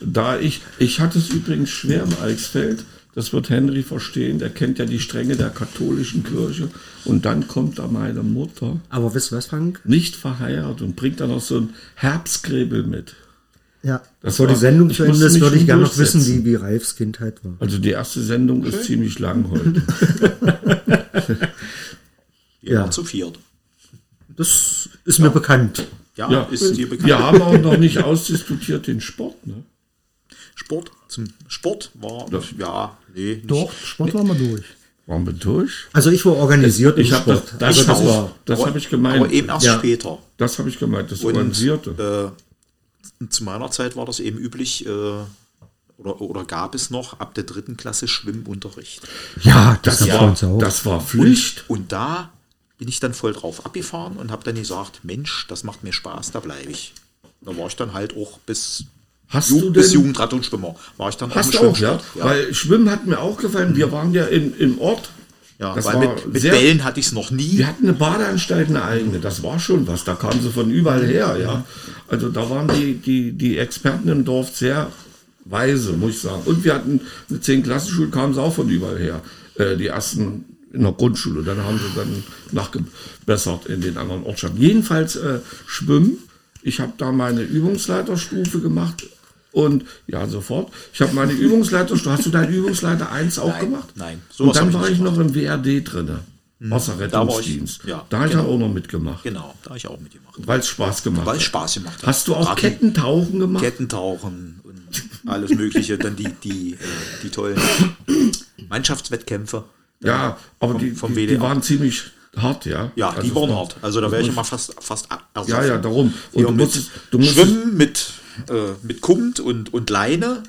Da ich, ich hatte es übrigens schwer im Eichsfeld, das wird Henry verstehen, der kennt ja die Stränge der katholischen Kirche. Und dann kommt da meine Mutter, Aber wisst ihr was, Frank? nicht verheiratet, und bringt dann noch so ein Herbstgräbel mit. Ja. Bevor war- die Sendung zu Ende ist, würde ich gerne noch wissen, wie, wie Ralfs Kindheit war. Also die erste Sendung ist ziemlich lang heute. Ja. zu viert. Das ist mir bekannt. Ja, Ja, ist dir bekannt. wir haben auch noch nicht ausdiskutiert den Sport. Ne? Sport. Zum Sport war, Das- ja, nee. Nicht. Doch, Sport waren wir durch. Waren wir durch? Also ich war organisiert Ich im habe das, Sport. das, also das das, war. das Aber- habe ich gemeint. Aber eben erst Ja. später. Das habe ich gemeint, das Und Organisierte. äh, zu meiner Zeit war das eben üblich, äh, oder, oder gab es noch ab der dritten Klasse Schwimmunterricht. Ja, das, das, war, uns auch. das war Pflicht. Und da bin ich dann voll drauf abgefahren und habe dann gesagt, Mensch, das macht mir Spaß, da bleibe ich. Da war ich dann halt auch bis, Hast Ju du bis denn- Jugendrad und Schwimmer. War ich dann Hast du auch, ja? Ja, Weil Schwimmen hat mir auch gefallen. Wir waren ja in, im Ort. ja das weil mit, mit sehr- Bällen hatte ich es noch nie. Wir hatten eine Badeanstalt, eine eigene. Das war schon was. Da kamen sie von überall her, ja. Also da waren die, die, die Experten im Dorf sehr weise, muss ich sagen. Und wir hatten eine 10-Klassenschule, kamen sie auch von überall her. Äh, die ersten in der Grundschule. Dann haben sie dann nachgebessert in den anderen Ortschaften. Jedenfalls äh, Schwimmen. Ich habe da meine Übungsleiterstufe gemacht. Und ja, sofort. Ich habe meine Übungsleiterstufe. Hast du deine Übungsleiter 1 auch Nein, gemacht? nein, Und dann ich war ich gemacht. noch im WRD drinne. Wasserrettungsdienst. Da ja, da habe ich genau. auch noch mitgemacht, Genau, da habe ich auch mitgemacht. weil es Spaß gemacht Weil es. Spaß gemacht hat. Hast du auch Gerade Kettentauchen gemacht? Kettentauchen und alles Mögliche, dann die, die, äh, die tollen Mannschaftswettkämpfe. ja, aber vom- die, vom die, waren ziemlich hart, ja. Ja, Also die waren war- hart. Also da wäre ich immer fast, fast ersoffen. Ja, ja, darum. Und du musstest- du musstest- Schwimmen mit, äh, mit Kumt und, und Leine,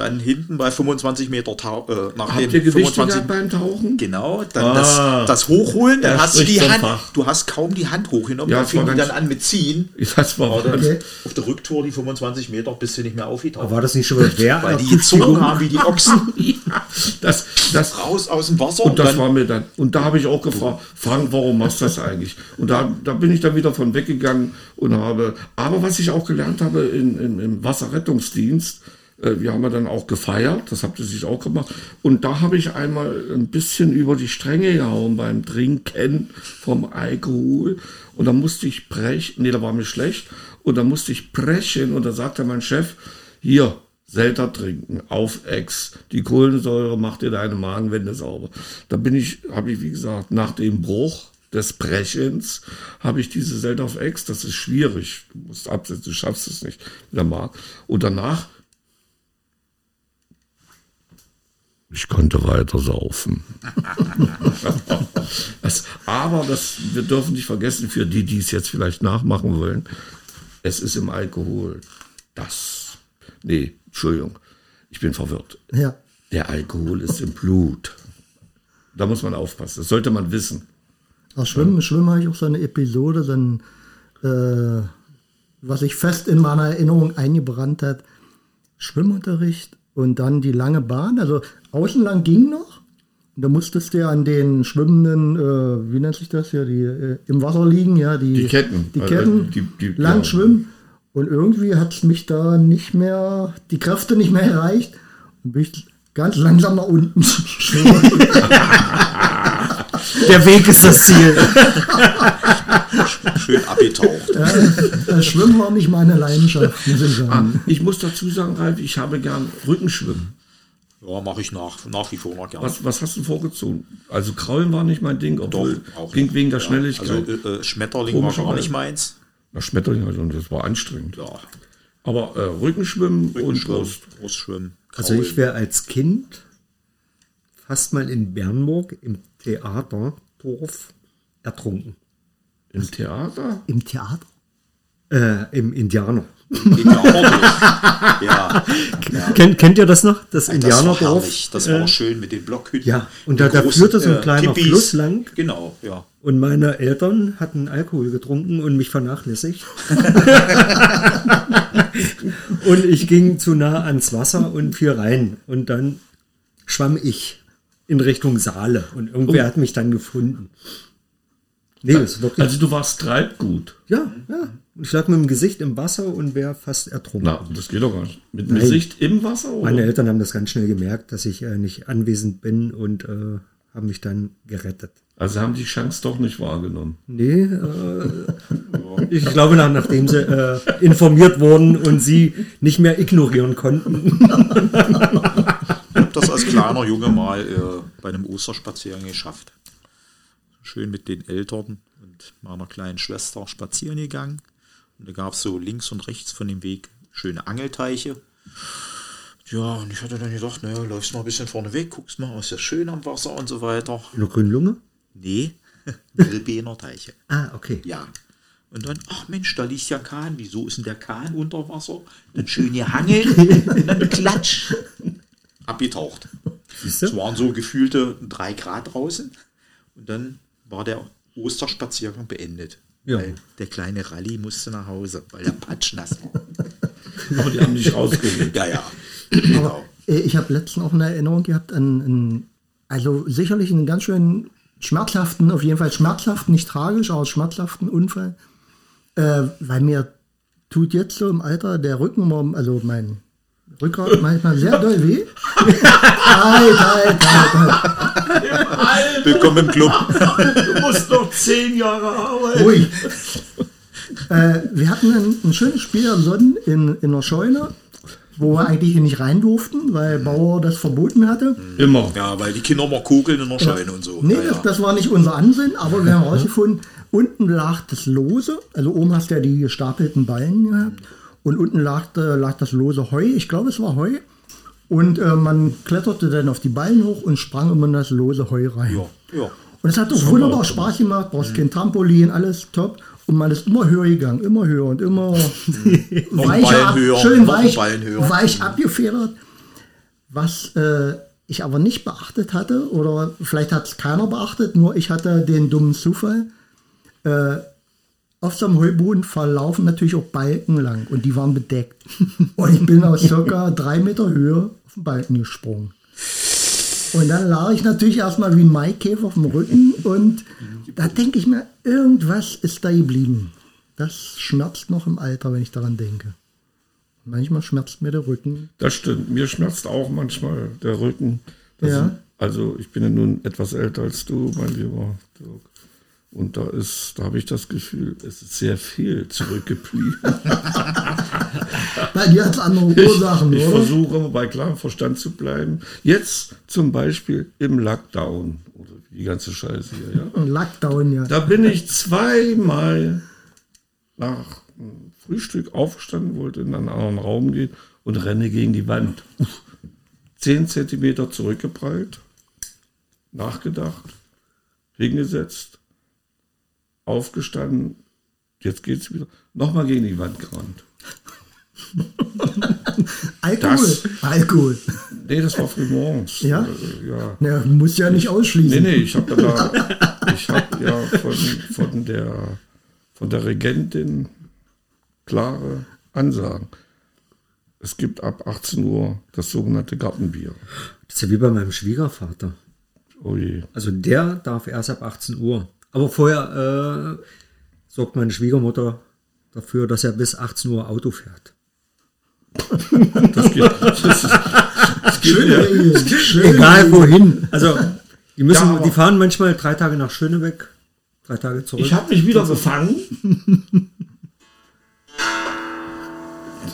dann hinten bei 25 Meter Tau äh, nach Habt den ihr Gewichte 25 gehabt beim Tauchen? Genau, dann Ah. das, das Hochholen, dann hast du die Hand, Fach. du hast kaum die Hand hochgenommen, Ja, dann fing die dann an mit Ziehen. Das war Okay. auf der Rücktour die 25 Meter bist du nicht mehr aufgetaucht. war das nicht schon mal wer? weil die gezogen haben wie die Ochsen ja, das, das, raus aus dem Wasser. Und das dann, war mir dann, und da habe ich auch gefragt, Frank, warum machst du das eigentlich? Und da, da bin ich dann wieder von weggegangen und habe, aber was ich auch gelernt habe in, in, im Wasserrettungsdienst, wir haben ja dann auch gefeiert, das habt ihr sich auch gemacht, und da habe ich einmal ein bisschen über die Stränge gehauen beim Trinken vom Alkohol und da musste ich brechen, nee, da war mir schlecht, und da musste ich brechen und da sagte mein Chef, hier, Selter trinken, auf Ex. Die Kohlensäure macht dir deine Magenwände sauber. Da bin ich, habe ich, wie gesagt, nach dem Bruch des Brechens, habe ich diese Selter auf Ex. Das ist schwierig. Du musst absetzen, du schaffst es nicht der Magen. Und danach, ich konnte weiter saufen. das, aber das, wir dürfen nicht vergessen, für die, die es jetzt vielleicht nachmachen wollen, es ist im Alkohol das. Nee, Entschuldigung, ich bin verwirrt. Ja. Der Alkohol ist im Blut. Da muss man aufpassen. Das sollte man wissen. Aus Schwimmen, Schwimmen habe ich auch so eine Episode, dann, äh, was sich fest in meiner Erinnerung eingebrannt hat. Schwimmunterricht und dann die lange Bahn. Also außen lang ging noch. Und da musstest du ja an den schwimmenden, äh, wie nennt sich das hier, die äh, im Wasser liegen, ja, die, Die Ketten. die Also Ketten die- die- lang ja. schwimmen. Und irgendwie hat es mich da nicht mehr, die Kräfte nicht mehr erreicht. Und bin ich ganz langsam nach unten. Der Weg ist das Ziel. Schön abgetaucht. Das Schwimmen war nicht meine Leidenschaft, muss ich Ah, sagen. ich muss dazu sagen, Ralf, ich habe gern Rückenschwimmen. Ja, mache ich nach, nach wie vor noch gerne. Was, was hast du vorgezogen? Also Kraulen war nicht mein Ding, obwohl auch ging noch. wegen der Ja, Schnelligkeit. Also äh, äh, Schmetterling war gar nicht meins. Na, Schmetterling und das war anstrengend. Ja, Aber äh, Rückenschwimmen, und Rückenschwimmen, Brust. Brustschwimmen. Also ich Kraulen. wäre als Kind fast mal in Bernburg im Theaterdorf ertrunken. Im Theater? Im Theater? Äh, Im Indianer. Ja auch ja, Kennt, kennt ihr das noch? Das das war Indianerdorf? Das war schön mit den Blockhütten. ja, und da- da führte so ein kleiner Tippis. Fluss lang. Genau, ja. Und meine Eltern hatten Alkohol getrunken und mich vernachlässigt. und ich ging zu nah ans Wasser und fiel rein. Und dann schwamm ich in Richtung Saale. Und irgendwer hat mich dann gefunden. Nee, das ist wirklich. Also du warst Treibgut. ja, ja. Ich lag mit dem Gesicht im Wasser und wäre fast ertrunken. Na, das geht doch gar nicht. Mit dem Gesicht im Wasser? Oder? Meine Eltern haben das ganz schnell gemerkt, dass ich äh, nicht anwesend bin und äh, haben mich dann gerettet. Also haben die Chance doch nicht wahrgenommen. Nee, äh, ich glaube, nach, nachdem sie äh, informiert wurden und sie nicht mehr ignorieren konnten. Ich habe das als kleiner Junge mal äh, bei einem Osterspaziergang geschafft. Schön mit den Eltern und meiner kleinen Schwester spazieren gegangen. Und da gab es so links und rechts von dem Weg schöne Angelteiche. Ja, und ich hatte dann gedacht, naja, läufst mal ein bisschen vorne weg, guckst mal, ist ja schön am Wasser und so weiter. In der grünen Lunge? Nee, Grillbener Teiche. Ah, okay. Ja. Und dann, ach Mensch, da liegt ja Kahn. Wieso ist denn der Kahn unter Wasser? Dann schön gehangelt und dann klatsch. Abgetaucht. Es waren so gefühlte drei Grad draußen. Und dann war der Osterspaziergang beendet. Ja. Weil der kleine Rallye musste nach Hause, weil der Patsch nass war. Aber die haben dich rausgeholt. Ja, ja. Genau. Äh, Ich habe letztens auch eine Erinnerung gehabt an, an also sicherlich einen ganz schön schmerzhaften, auf jeden Fall schmerzhaften, nicht tragisch, aber schmerzhaften Unfall. Äh, weil mir tut jetzt so im Alter der Rücken, also mein Rückgrat manchmal sehr doll weh. halt, halt, halt, halt. Willkommen im Club. Du musst noch zehn Jahre arbeiten. Ruhig. äh, wir hatten ein, ein schönes Spiel am Sonnen in, in der Scheune, wo wir eigentlich nicht rein durften, weil Bauer das verboten hatte. Immer. Ja, weil die Kinder mal kugeln in der Scheune und so. Nee, ja, das, ja. das war nicht unser Ansinn, aber wir haben herausgefunden, unten lag das Lose, also oben hast du ja die gestapelten Ballen gehabt und unten lag, äh, lag das lose Heu, ich glaube es war Heu. Und äh, man kletterte dann auf die Ballen hoch und sprang immer in das lose Heu rein. Ja, ja. Und es hat doch wunderbar Spaß gemacht, brauchst kein Trampolin, alles top. Und man ist immer höher gegangen, immer höher und immer weicher, Ballen ab, schön weich, weich abgefedert. Was äh, ich aber nicht beachtet hatte, oder vielleicht hat es keiner beachtet, nur ich hatte den dummen Zufall. Äh, auf so einem Heuboden verlaufen natürlich auch Balken lang und die waren bedeckt. Und ich bin aus circa drei Meter Höhe auf den Balken gesprungen. Und dann lag ich natürlich erstmal wie ein Maikäfer auf dem Rücken und da denke ich mir, irgendwas ist da geblieben. Das schmerzt noch im Alter, wenn ich daran denke. Manchmal schmerzt mir der Rücken. Das stimmt. Mir schmerzt auch manchmal der Rücken. Das Ja. ist- also ich bin ja nun etwas älter als du, mein lieber Dirk. Und da ist, da habe ich das Gefühl, es ist sehr viel zurückgeblieben. Bei dir hat es andere Ursachen, ich oder? versuche bei klarem Verstand zu bleiben. Jetzt zum Beispiel im Lockdown oder die ganze Scheiße hier. Ja? Lockdown, ja. Da bin ich zweimal nach Frühstück aufgestanden, wollte in einen anderen Raum gehen und renne gegen die Wand. Uff. Zehn Zentimeter zurückgeprallt, nachgedacht, hingesetzt, aufgestanden, jetzt geht's wieder, nochmal gegen die Wand gerannt. Alkohol. das- Alkohol. Nee, das war früh morgens. Ja? Äh, ja. Ja, muss ja nicht ausschließen. Nee, nee, ich habe da, ich habe ja von, von, der, von der Regentin klare Ansagen. es gibt ab 18 Uhr das sogenannte Gartenbier. Das ist ja wie bei meinem Schwiegervater. Oh je. Also der darf erst ab 18 Uhr. Aber vorher äh, sorgt meine Schwiegermutter dafür, dass er bis 18 Uhr Auto fährt. Das geht, das ist, das geht. Regel. Schöne Egal wohin. Also die müssen, Ja, die fahren manchmal drei Tage nach Schönebeck, drei Tage zurück. Ich habe mich wieder gefangen.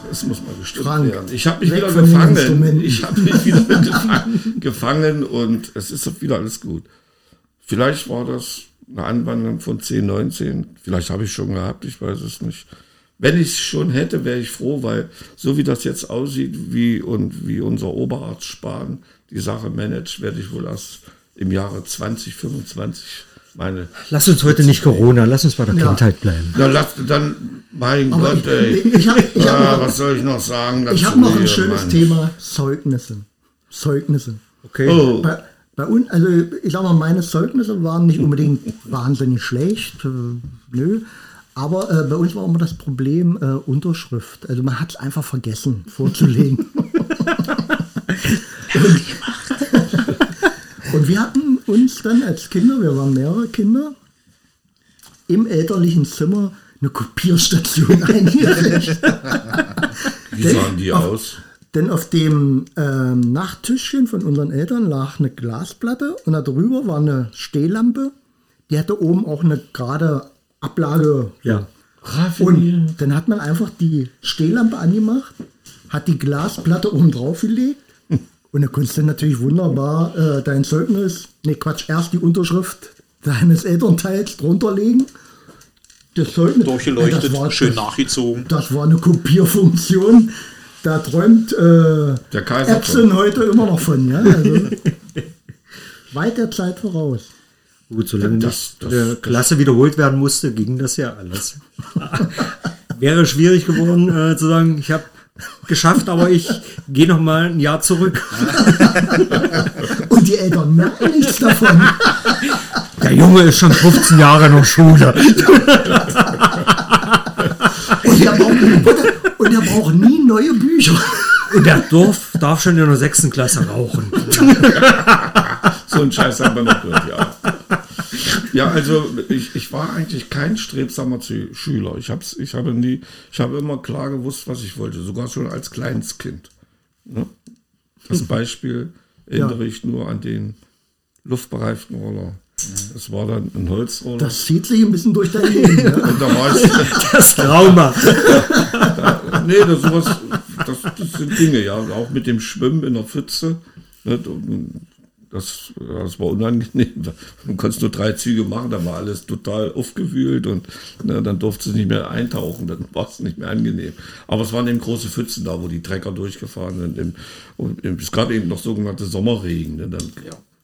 Das muss mal gestimmt Frank, werden. Ich habe mich wieder gefangen. Ich habe mich wieder gefangen, gefangen und es ist wieder alles gut. Vielleicht war das eine Anwandlung von 10, 19. Vielleicht habe ich schon gehabt, ich weiß es nicht. Wenn ich es schon hätte, wäre ich froh, weil so wie das jetzt aussieht, wie und wie unser Oberarzt Spahn die Sache managt, werde ich wohl erst im Jahre 2025 meine Lass uns heute nicht Corona, lass uns bei der Ja. Kindheit bleiben. na, lass, dann, mein Aber Gott, ich- ey. ich hab- ich hab ah, was soll ich noch sagen? Ich habe noch ein schönes Mann? Thema: Zeugnisse. Zeugnisse. Okay. Oh, Bei, bei uns, also ich sag mal, meine Zeugnisse waren nicht unbedingt wahnsinnig schlecht, äh, nö. Aber äh, bei uns war immer das Problem äh, Unterschrift. Also man hat es einfach vergessen vorzulegen. Und wir hatten uns dann als Kinder, wir waren mehrere Kinder, im elterlichen Zimmer eine Kopierstation eingerichtet. wie sahen die auf- aus? Denn auf dem ähm, Nachttischchen von unseren Eltern lag eine Glasplatte und da drüber war eine Stehlampe. Die hatte oben auch eine gerade Ablage. Ja. Und dann hat man einfach die Stehlampe angemacht, hat die Glasplatte oben drauf gelegt und da konntest du natürlich wunderbar äh, dein Zeugnis, nee Quatsch, erst die Unterschrift deines Elternteils drunter legen. Das Zeugnis, Durchgeleuchtet, das war, schön das, nachgezogen. das war eine Kopierfunktion. Da träumt äh, Der Kaiser Epson heute immer noch von, ja. Also, weit der Zeit voraus. Gut, solange Das- das, das- Klasse wiederholt werden musste, ging das ja alles. Wäre schwierig geworden äh, zu sagen, ich habe geschafft, aber ich gehe noch mal ein Jahr zurück. Und die Eltern merken nichts davon. Der Junge ist schon 15 Jahre noch Schule. Und der braucht, nie neue Bücher. Und der Dorf darf schon in der sechsten Klasse rauchen. So ein Scheiß haben wir noch gehört, ja. Ja, also ich, ich war eigentlich kein strebsamer Schüler. Ich, hab's, ich habe nie, ich habe immer klar gewusst, was ich wollte, sogar schon als kleines Kind. Ne? Das Beispiel erinnere ich nur an den luftbereiften Roller. Das war dann ein Holzroller. Das zieht sich ein bisschen durch dein Leben. Ja? und da war ich, Das Trauma. nee, das, sowas, das, das sind Dinge, ja. Auch mit dem Schwimmen in der Pfütze. Ne, das, das war unangenehm. Du konntest nur drei Züge machen, da war alles total aufgewühlt und ne, dann durfte es nicht mehr eintauchen, dann war es nicht mehr angenehm. Aber es waren eben große Pfützen da, wo die Trecker durchgefahren sind. Im, und es gab eben noch sogenannte Sommerregen, ne, dann,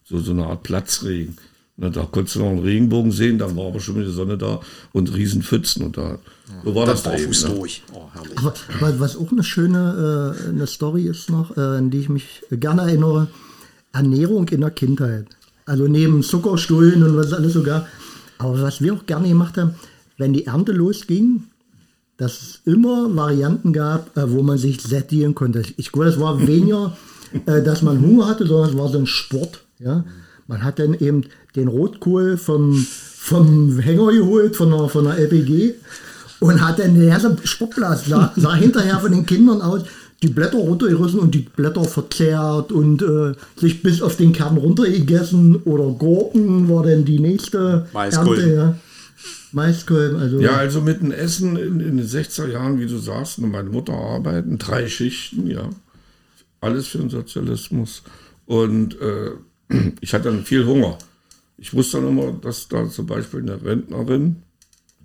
so, so eine Art Platzregen. Ne, da konntest du noch einen Regenbogen sehen, dann war aber schon wieder die Sonne da und Riesenpfützen und da. So war das, Das da eben. Ne? durch. Oh, aber was auch eine schöne äh, eine Story ist noch, äh, an die ich mich gerne erinnere, Ernährung in der Kindheit. Also neben Zuckerstullen und was alles sogar. Aber was wir auch gerne gemacht haben, wenn die Ernte losging, dass es immer Varianten gab, äh, wo man sich sättigen konnte. Ich glaube, es war weniger, äh, dass man Hunger hatte, sondern es war so ein Sport. Ja? Man hat dann eben den Rotkohl vom, vom Hänger geholt, von der, von der LPG und hat dann den ganzen Sportplatz, sah, sah hinterher von den Kindern aus, die Blätter runtergerissen und die Blätter verzehrt und äh, sich bis auf den Kern runtergegessen oder Gurken war dann die nächste Maiskolben. Ernte. Ja. Maiskolben, also Ja, also mit dem Essen in, in den 60er Jahren, wie du sagst, und meine Mutter arbeiten, drei Schichten, ja. Alles für den Sozialismus. Und äh, ich hatte dann viel Hunger. Ich wusste dann immer, dass da zum Beispiel eine Rentnerin,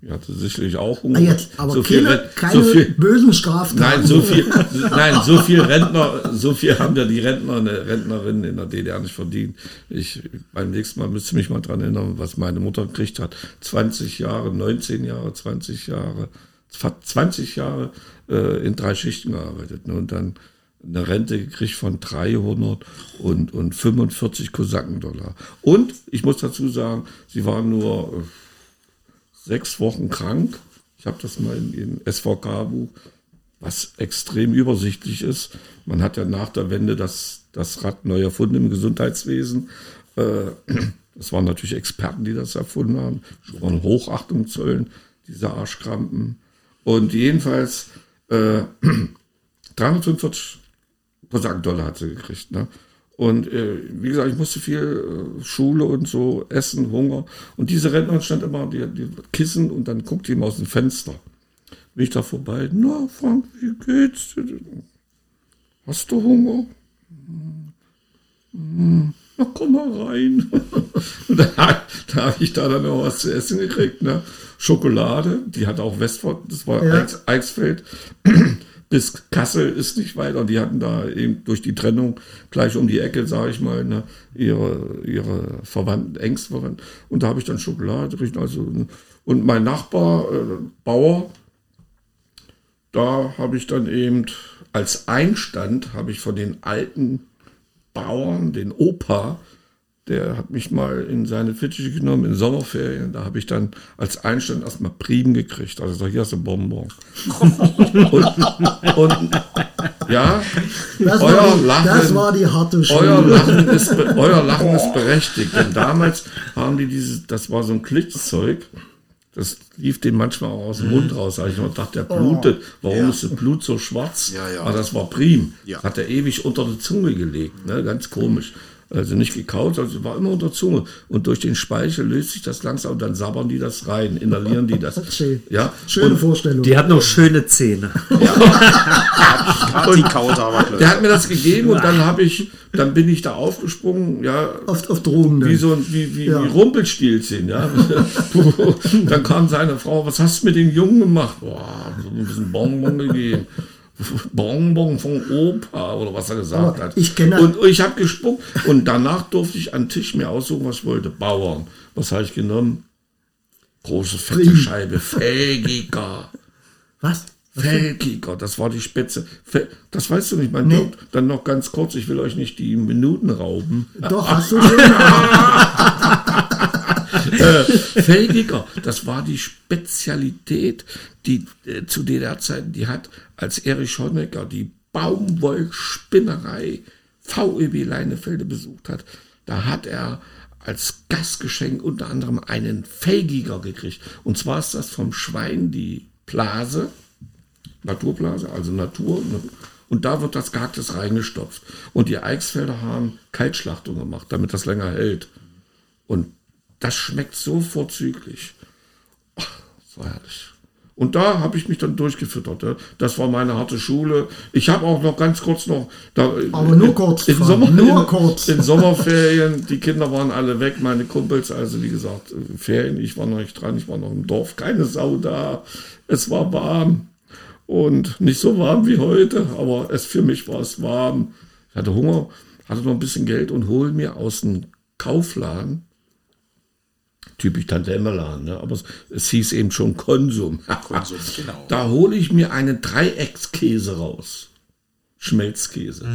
die hatte sicherlich auch Hunger. Ah, jetzt, aber so viel, keine, Ren- keine so viel, bösen Straftaten. Nein, so viel, nein, so viel Rentner, so viel haben ja die Rentner, eine Rentnerin in der DDR nicht verdient. Ich, beim nächsten Mal müsste mich mal dran erinnern, was meine Mutter gekriegt hat. 20 Jahre, 19 Jahre, 20 Jahre, fast 20 Jahre äh, in drei Schichten gearbeitet. Ne? Und dann eine Rente gekriegt von 300 und, und 45 Kosakendollar. Und ich muss dazu sagen, sie war nur äh, sechs Wochen krank. Ich habe das mal im, im SVK-Buch was extrem übersichtlich ist. Man hat ja nach der Wende das, das Rad neu erfunden im Gesundheitswesen. Äh, das waren natürlich Experten, die das erfunden haben. Schon Hochachtung zollen, diese Arschkrampen. Und jedenfalls äh, 345 Kosaken-Dollar hat sie gekriegt. Ne? Und äh, wie gesagt, ich musste viel äh, Schule und so, Essen, Hunger. Und diese Rentnerin stand immer, die, die Kissen und dann guckte ihm aus dem Fenster. Bin ich da vorbei. Na, Frank, wie geht's dir? Hast du Hunger? Hm, Na, komm mal rein. Und da, da habe ich da dann noch was zu essen gekriegt. Ne? Schokolade, die hat auch Westford, das war Ja. Eichs, Eichsfeld. Bis Kassel ist nicht weiter. Die hatten da eben durch die Trennung gleich um die Ecke, sage ich mal, ne, ihre, ihre Verwandten, Verwandten. Und da habe ich dann Schokolade gekriegt. Also, und mein Nachbar, äh, Bauer, da habe ich dann eben als Einstand, habe ich von den alten Bauern, den Opa, der hat mich mal in seine Fittiche genommen in Sommerferien. Da habe ich dann als Einstand erstmal Prieben gekriegt. Also sag, hier hast du Bonbon. und, und ja, Das, euer war die, Lachen, das war die harte Schule. euer Lachen ist, euer Lachen ist berechtigt. Denn damals haben die dieses, das war so ein Klickzeug. Das lief dem manchmal auch aus dem Mund raus. Da hab ich gedacht, der blutet. Warum Ja. ist das Blut so schwarz? Ja, ja. Aber das war Prim. Ja. Hat er ewig unter die Zunge gelegt. Ne? Ganz komisch. Also nicht gekaut, also war immer unter Zunge. Und durch den Speichel löst sich das langsam und dann sabbern die das rein, inhalieren die das. Schön. Ja, Schöne und Vorstellung. Die hat noch schöne Zähne. Hat die Kaut aber gleich. der hat mir das gegeben und dann habe ich, dann bin ich da aufgesprungen, ja, auf, auf Drogen. wie so ein wie, wie, Ja. wie Rumpelstilzchen, ja. dann kam seine Frau, was hast du mit dem Jungen gemacht? Boah, so ein bisschen Bonbon gegeben. Bonbon von Opa oder was er gesagt hat. ich kenne- und ich habe gespuckt und danach durfte ich an Tisch mir aussuchen, was ich wollte. Bauern. Was habe ich genommen? Große fette Prim. Scheibe, Felgiger. Was? Feldkicker, das war die Spitze. Das weißt du nicht, mein Nee. Gott. Dann noch ganz kurz, ich will euch nicht die Minuten rauben. Doch, hast du schon. Felgiger, das war die Spezialität, die äh, zu DDR-Zeiten, die hat als Erich Honecker die Baumwollspinnerei VEB Leinefelde besucht hat. Da hat er als Gastgeschenk unter anderem einen Felgiger gekriegt. Und zwar ist das vom Schwein die Blase, Naturblase, also Natur. ne? Und da wird das Gehacktes reingestopft. Und die Eichsfelder haben Kaltschlachtung gemacht, damit das länger hält. Und das schmeckt so vorzüglich. Ach, so herrlich. Und da habe ich mich dann durchgefüttert. Das war meine harte Schule. Ich habe auch noch ganz kurz noch. Da, Aber nur kurz, In, Sommer, nur in, kurz. in Sommerferien, die Kinder waren alle weg, meine Kumpels. Also wie gesagt, äh, Ferien, ich war noch nicht dran, ich war noch im Dorf, keine Sau da. Es war warm. Und nicht so warm wie heute, aber es für mich war es warm. Ich hatte Hunger, hatte noch ein bisschen Geld und hol mir aus dem Kaufladen typisch Tante Emmerladen, ne? aber es, es hieß eben schon Konsum. Konsum, genau. Da hole ich mir einen Dreieckskäse raus. Schmelzkäse.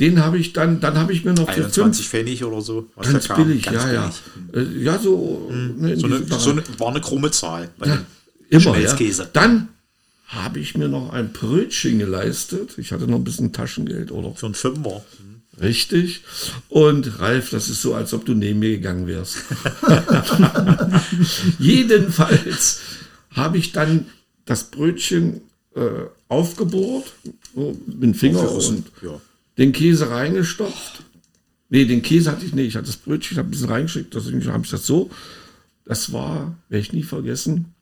Den habe ich dann, dann habe ich mir noch für 21 fünf, Pfennig oder so. Ganz billig, Ganz ja, ja. billig. Äh, Ja, so, ne, in So eine, so eine, war eine krumme Zahl. Ja, immer, Schmelzkäse. Ja. Dann habe ich mir noch ein Brötchen geleistet. Ich hatte noch ein bisschen Taschengeld oder Für einen Fünfer. Richtig. Und Ralf, das ist so, als ob du neben mir gegangen wärst. Jedenfalls habe ich dann das Brötchen äh, aufgebohrt, so mit dem Finger und ja. den Käse reingestopft. Nee, den Käse hatte ich nicht. Ich hatte das Brötchen, habe ein bisschen reingeschickt, deswegen habe ich das so. Das war, werde ich nie vergessen,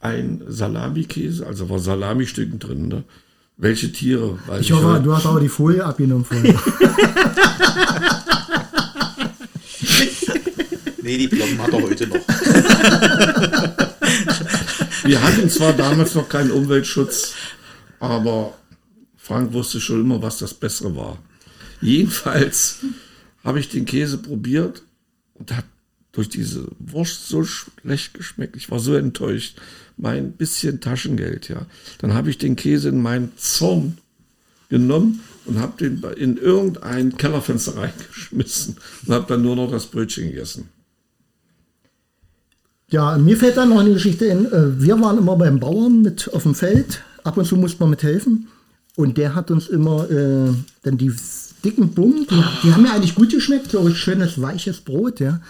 ein Salamikäse, also war Salamistücken drin. Ne? Welche Tiere? Weiß Ich hoffe, du hast aber die Folie abgenommen vorher. Nee, die Blonden hat er heute noch. Wir hatten zwar damals noch keinen Umweltschutz, aber Frank wusste schon immer, was das Bessere war. Jedenfalls habe ich den Käse probiert und hat durch diese Wurst so schlecht geschmeckt. Ich war so enttäuscht. Mein bisschen Taschengeld, ja. Dann habe ich den Käse in meinen Zorn genommen und habe den in irgendein Kellerfenster reingeschmissen und habe dann nur noch das Brötchen gegessen. Ja, mir fällt da noch eine Geschichte in. äh, Wir waren immer beim Bauern mit auf dem Feld ab und zu musste man mithelfen. Und der hat uns immer äh, dann die dicken Bummen, die, die haben mir eigentlich gut geschmeckt, so ein schönes, weiches Brot, ja.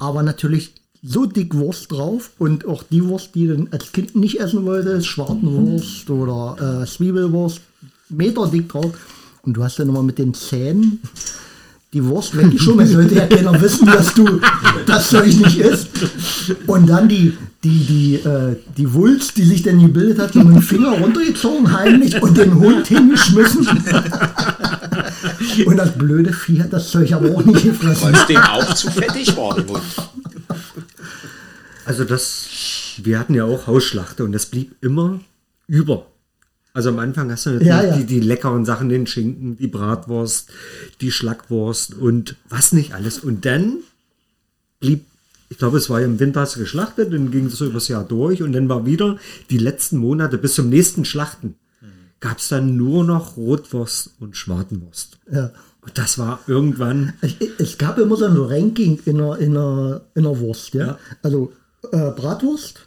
Aber natürlich so dick Wurst drauf und auch die Wurst, die du als Kind nicht essen wolltest, Schwartenwurst oder äh, Zwiebelwurst, Meter dick drauf. Und du hast dann immer mit den Zähnen die Wurst weggeschoben. Es sollte ja keiner wissen, dass du das Zeug nicht isst. Und dann die, die, die, äh, die Wulst, die sich dann gebildet hat, mit dem Finger runtergezogen, heimlich und den Hund hingeschmissen. Und das blöde Vieh hat das Zeug aber auch nicht gefressen. Weil es dem auch zu fettig im Mund. Also das, wir hatten ja auch Hausschlachte und das blieb immer über. Also am Anfang hast du natürlich Ja, ja. Die, die leckeren Sachen, den Schinken, die Bratwurst, die Schlackwurst und was nicht alles. Und dann blieb, ich glaube, es war ja im Winter hast du geschlachtet, dann ging es so übers Jahr durch und dann war wieder die letzten Monate bis zum nächsten Schlachten gab es dann nur noch Rotwurst und Schwartenwurst. Ja. Und das war irgendwann, Es, es gab immer so ein Ranking in der, in der, in der Wurst. Ja? Ja. Also äh, Bratwurst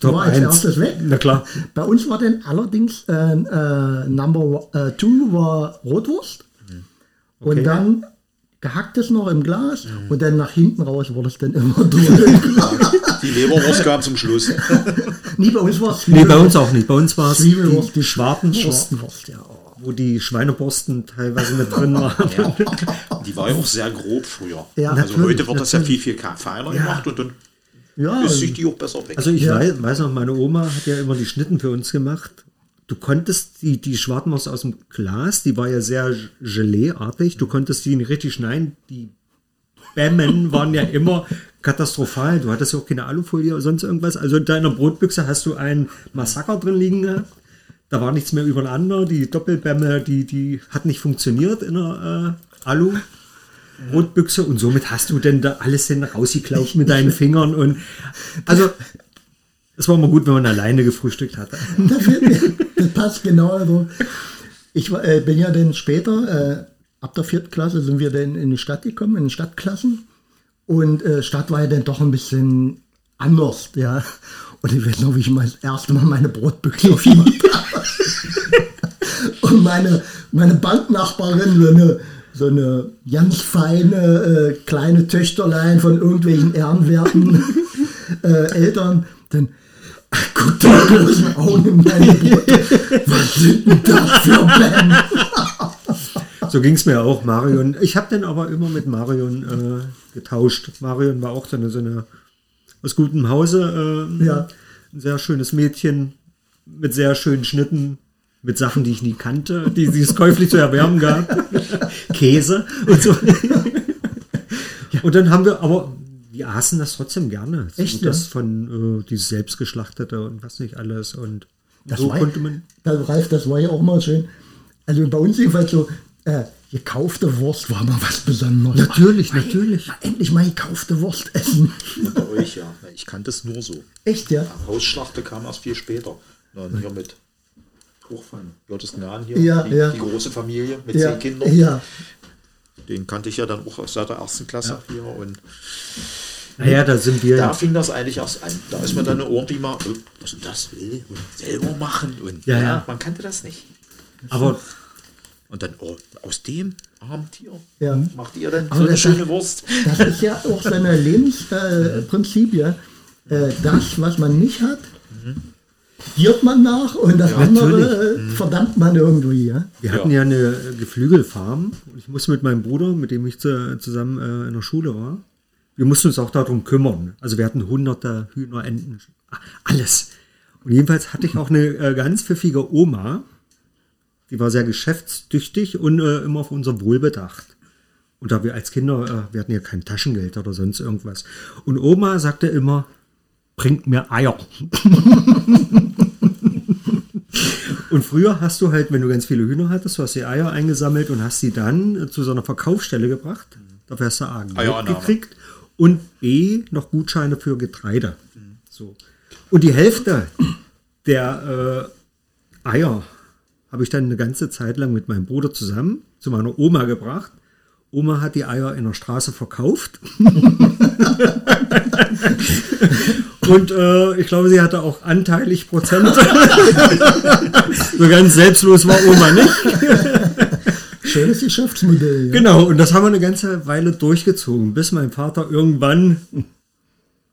Top war als eins. erstes weg. Na klar. Bei uns war dann allerdings äh, äh, Number äh, Two war Rotwurst. Okay. Und dann gehacktes noch im Glas und dann nach hinten raus wurde es dann immer durch. Die Leberwurst kam zum Schluss. Nie bei uns war es Nee, bei uns auch nicht. Bei uns war es die, die Schwartenwurst, ja. wo die Schweineborsten teilweise mit drin waren. Ja. Die war ja auch sehr grob früher. Ja, also heute wird das ja viel, viel feiner gemacht und dann Ja, ist sich die auch besser weg. Also ich Ja. weiß, weiß noch, meine Oma hat ja immer die Schnitten für uns gemacht. Du konntest die, die Schwartenwurst aus dem Glas, die war ja sehr Gelee-artig, du konntest die nicht richtig schneiden. Die Bämmen waren ja immer katastrophal. Du hattest ja auch keine Alufolie oder sonst irgendwas. Also in deiner Brotbüchse hast du ein Massaker drin liegen gehabt. Da war nichts mehr übereinander. Die Doppelbämme, die, die hat nicht funktioniert in der äh, Alu. Brotbüchse und somit hast du denn da alles denn rausgeklaut mit deinen Fingern und also es war immer gut, wenn man alleine gefrühstückt hatte. das, das passt genau. Also. Ich äh, bin ja dann später, äh, ab der vierten Klasse sind wir dann in die Stadt gekommen, in Stadtklassen. Und äh, Stadt war ja dann doch ein bisschen anders, ja. Und ich weiß noch, wie ich mal das erste Mal meine Brotbüchse habe. Und meine, meine Banknachbarin, so eine, so eine ganz feine äh, kleine Töchterlein von irgendwelchen ehrenwerten äh, Eltern, dann guckt mit großen Augen in meine Brote. Was sind denn das für Bämme? So ging es mir auch, Marion. Ich habe dann aber immer mit Marion äh, getauscht. Marion war auch so eine, so eine aus gutem Hause, äh, Ja. ein sehr schönes Mädchen mit sehr schönen Schnitten, mit Sachen, die ich nie kannte, die, die es käuflich zu erwärmen gab. Käse und so. Und dann haben wir, aber wir aßen das trotzdem gerne. Echt, So das ja? von äh, dieses selbstgeschlachtete und was nicht alles. Und Das so war, konnte man. Ralf, das war ja auch mal schön. Also bei uns jedenfalls so, äh, gekaufte Wurst war mal was Besonderes. Natürlich, Mal- natürlich. Mal endlich mal gekaufte Wurst essen. Bei euch, ja. Ich kannte es nur so. Echt, ja? Hausschlachte kam erst viel später. Dann hier mit Hochfallen. Gottes Gnaden hier. Ja, die, ja. die große Familie mit Ja, zehn Kindern. ja. Den kannte ich ja dann auch seit der ersten Klasse hier. Und Naja, da sind wir. da fing das eigentlich erst an. Da ist man dann irgendwie mal, äh, was das will und selber machen. Und Ja, ja, ja. man kannte das nicht. aber Und dann, oh, aus dem armen Tier Ja. macht ihr dann so eine das- schöne Wurst. Das ist ja auch seine Lebensprinzip, äh, ja. Äh, das, was man nicht hat, giert man nach und das andere äh, verdammt man irgendwie, ja. Wir hatten ja eine Geflügelfarm. und Ich musste mit meinem Bruder, mit dem ich zu, zusammen äh, in der Schule war, wir mussten uns auch darum kümmern. Also wir hatten hunderte Hühner, Enten, alles. Und jedenfalls hatte ich auch eine äh, ganz pfiffige Oma, die war sehr geschäftstüchtig und äh, immer auf unser Wohl bedacht. Und da wir als Kinder, äh, wir hatten ja kein Taschengeld oder sonst irgendwas. Und Oma sagte immer, bringt mir Eier. Und früher hast du halt, wenn du ganz viele Hühner hattest, du hast die Eier eingesammelt und hast sie dann äh, zu so einer Verkaufsstelle gebracht. Dafür hast du A, Geld gekriegt und B, noch Gutscheine für Getreide. So. Und die Hälfte der äh, Eier habe ich dann eine ganze Zeit lang mit meinem Bruder zusammen zu meiner Oma gebracht Oma hat die Eier in der Straße verkauft. Und äh, ich glaube, sie hatte auch anteilig Prozent. so ganz selbstlos war Oma nicht. Schönes Geschäftsmodell. Ja. Genau, und das haben wir eine ganze Weile durchgezogen, bis mein Vater irgendwann,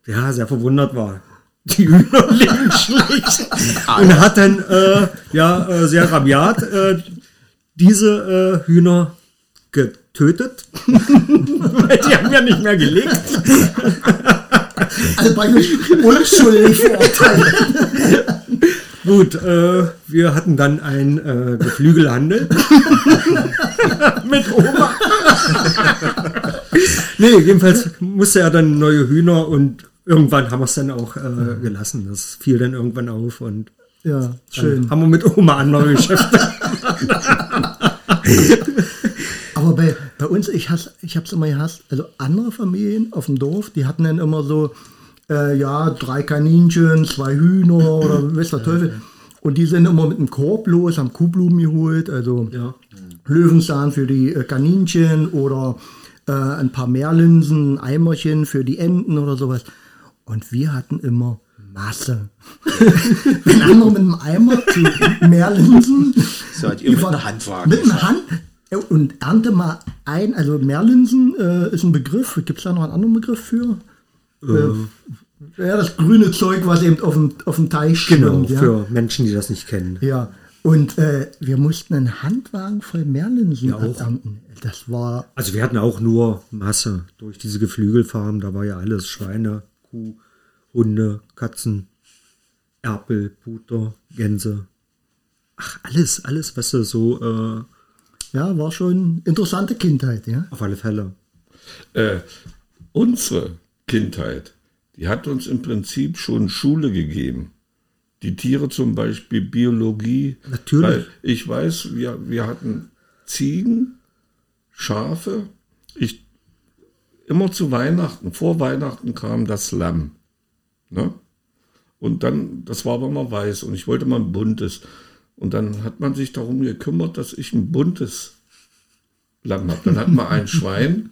ja, sehr verwundert war. Die Hühner liegen schlecht. Und hat dann, äh, ja, äh, sehr rabiat äh, diese äh, Hühner getötet. Weil die haben ja nicht mehr gelegt. Also praktisch unschuldig verurteilt. Gut, äh, wir hatten dann ein äh, Geflügelhandel mit Oma. nee, jedenfalls musste er dann neue Hühner und irgendwann haben wir es dann auch äh, gelassen. Das fiel dann irgendwann auf und Ja, schön. haben wir mit Oma andere Geschäfte. Aber bei, bei uns, ich, hasse, ich habe es immer gehasst, also andere Familien auf dem Dorf, die hatten dann immer so, äh, ja, drei Kaninchen, zwei Hühner oder weiß der Teufel. Und die sind immer mit einem Korb los, haben Kuhblumen geholt, also Ja. Löwenzahn für die äh, Kaninchen oder äh, ein paar Meerlinsen, ein Eimerchen für die Enten oder sowas. Und wir hatten immer Masse. Wenn andere mit einem Eimer zu Meerlinsen Seid ihr mit einer Handwaage? Mit einer Hand. Und ernte mal ein, also Meerlinsen äh, ist ein Begriff. Gibt es da noch einen anderen Begriff für? Äh, ja, das grüne Zeug, was eben auf dem, auf dem Teich Genau, schwimmt. Ja. für Menschen, die das nicht kennen. ja. Und äh, wir mussten einen Handwagen voll Meerlinsen ernten. Das war, Also wir hatten auch nur Masse durch diese Geflügelfarm. Da war ja alles Schweine, Kuh, Hunde, Katzen, Erpel, Puter, Gänse. Ach, alles, alles, was du so äh, ja, war schon interessante Kindheit, ja. auf alle Fälle. Äh, unsere Kindheit, die hat uns im Prinzip schon Schule gegeben. Die Tiere zum Beispiel, Biologie. Natürlich. Weil ich weiß, wir, wir hatten Ziegen, Schafe. Ich, immer zu Weihnachten, vor Weihnachten kam das Lamm. Ne? Und dann, das war aber mal weiß und ich wollte mal ein buntes. Und dann hat man sich darum gekümmert, dass ich ein buntes Lamm habe. Dann hatten wir ein Schwein,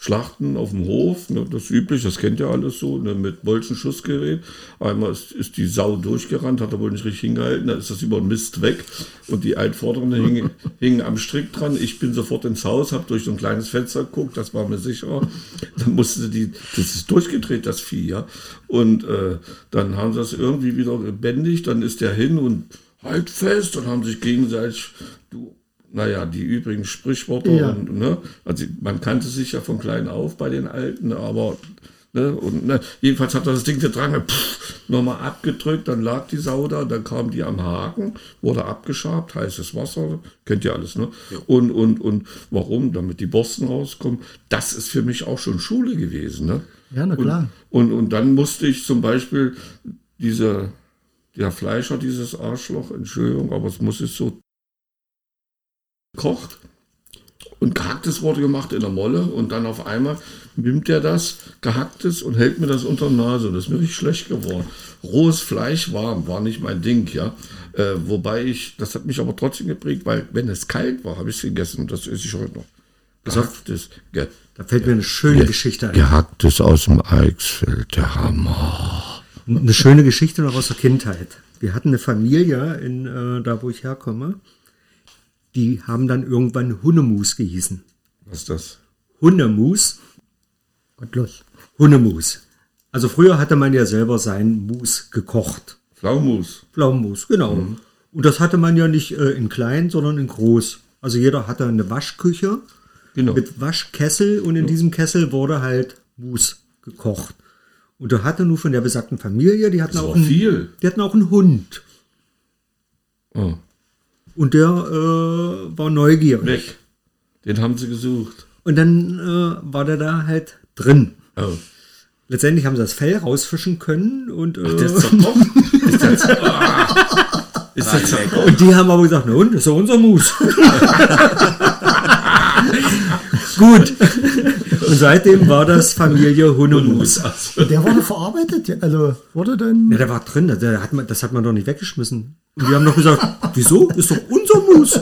Schlachten auf dem Hof, ne, das üblich, das kennt ihr alles so, ne, mit Bolzenschussgerät. Einmal ist, ist die Sau durchgerannt, hat er wohl nicht richtig hingehalten, dann ist das über den Mist weg und die Altvorderen hingen, hingen am Strick dran. Ich bin sofort ins Haus, habe durch so ein kleines Fenster geguckt, das war mir sicher. Dann musste die, das ist durchgedreht, das Vieh, ja. Und äh, dann haben sie das irgendwie wieder gebändigt, dann ist der hin und halt fest und haben sich gegenseitig, naja, die übrigen Sprichworte, Ja. und, ne, also man kannte sich ja von klein auf bei den Alten, aber ne, und ne, jedenfalls hat er das Ding getragen, nochmal abgedrückt, dann lag die Sau da, dann kam die am Haken, wurde abgeschabt, heißes Wasser, kennt ihr alles, ne? Und, und, und warum? Damit die Borsten rauskommen. Das ist für mich auch schon Schule gewesen, ne? Ja, na klar. Und, und dann musste ich zum Beispiel diese, der Fleischer, dieses Arschloch, Entschuldigung, aber es muss es so kocht und gehacktes wurde gemacht in der Molle und dann auf einmal nimmt er das, gehacktes und hält mir das unter die Nase und das ist mir richtig schlecht geworden. Rohes Fleisch warm war nicht mein Ding, ja. Äh, wobei ich, das hat mich aber trotzdem geprägt, weil wenn es kalt war, habe ich es gegessen und das esse ich heute noch. Gehacktes, ge Da fällt mir eine schöne Geschichte ein. gehacktes aus dem Eichsfeld, der Hammer. Eine schöne Geschichte noch aus der Kindheit. Wir hatten eine Familie in äh, da, wo ich herkomme. Die haben dann irgendwann Hunnemus gehießen. Was ist das? Hunnemus, Gottlos. Hunnemus. Also früher hatte man ja selber sein Mus gekocht. Pflaumus. Pflaumenmus, genau. Und das hatte man ja nicht äh, in klein, sondern in groß. Also jeder hatte eine Waschküche Genau. mit Waschkessel und in diesem Kessel wurde halt Mus gekocht. Und da hatte nur von der besagten Familie, die hatten, Das auch war einen, viel. die hatten auch einen Hund. Oh, Und der äh, war neugierig. weg. Den haben sie gesucht. Und dann äh, war der da halt drin. Oh. Letztendlich haben sie das Fell rausfischen können und, äh, Der ist zerkocht. ist der, zer- ah. ist der und die haben aber gesagt, na und, das ist ja unser Mus. Gut. Und seitdem war das Familie Hunnemus. Also, Der wurde verarbeitet, ja, also wurde dann. Ja, der war drin, der hat man, das hat man doch nicht weggeschmissen. Und die haben doch gesagt, wieso? Ist doch unser Mus.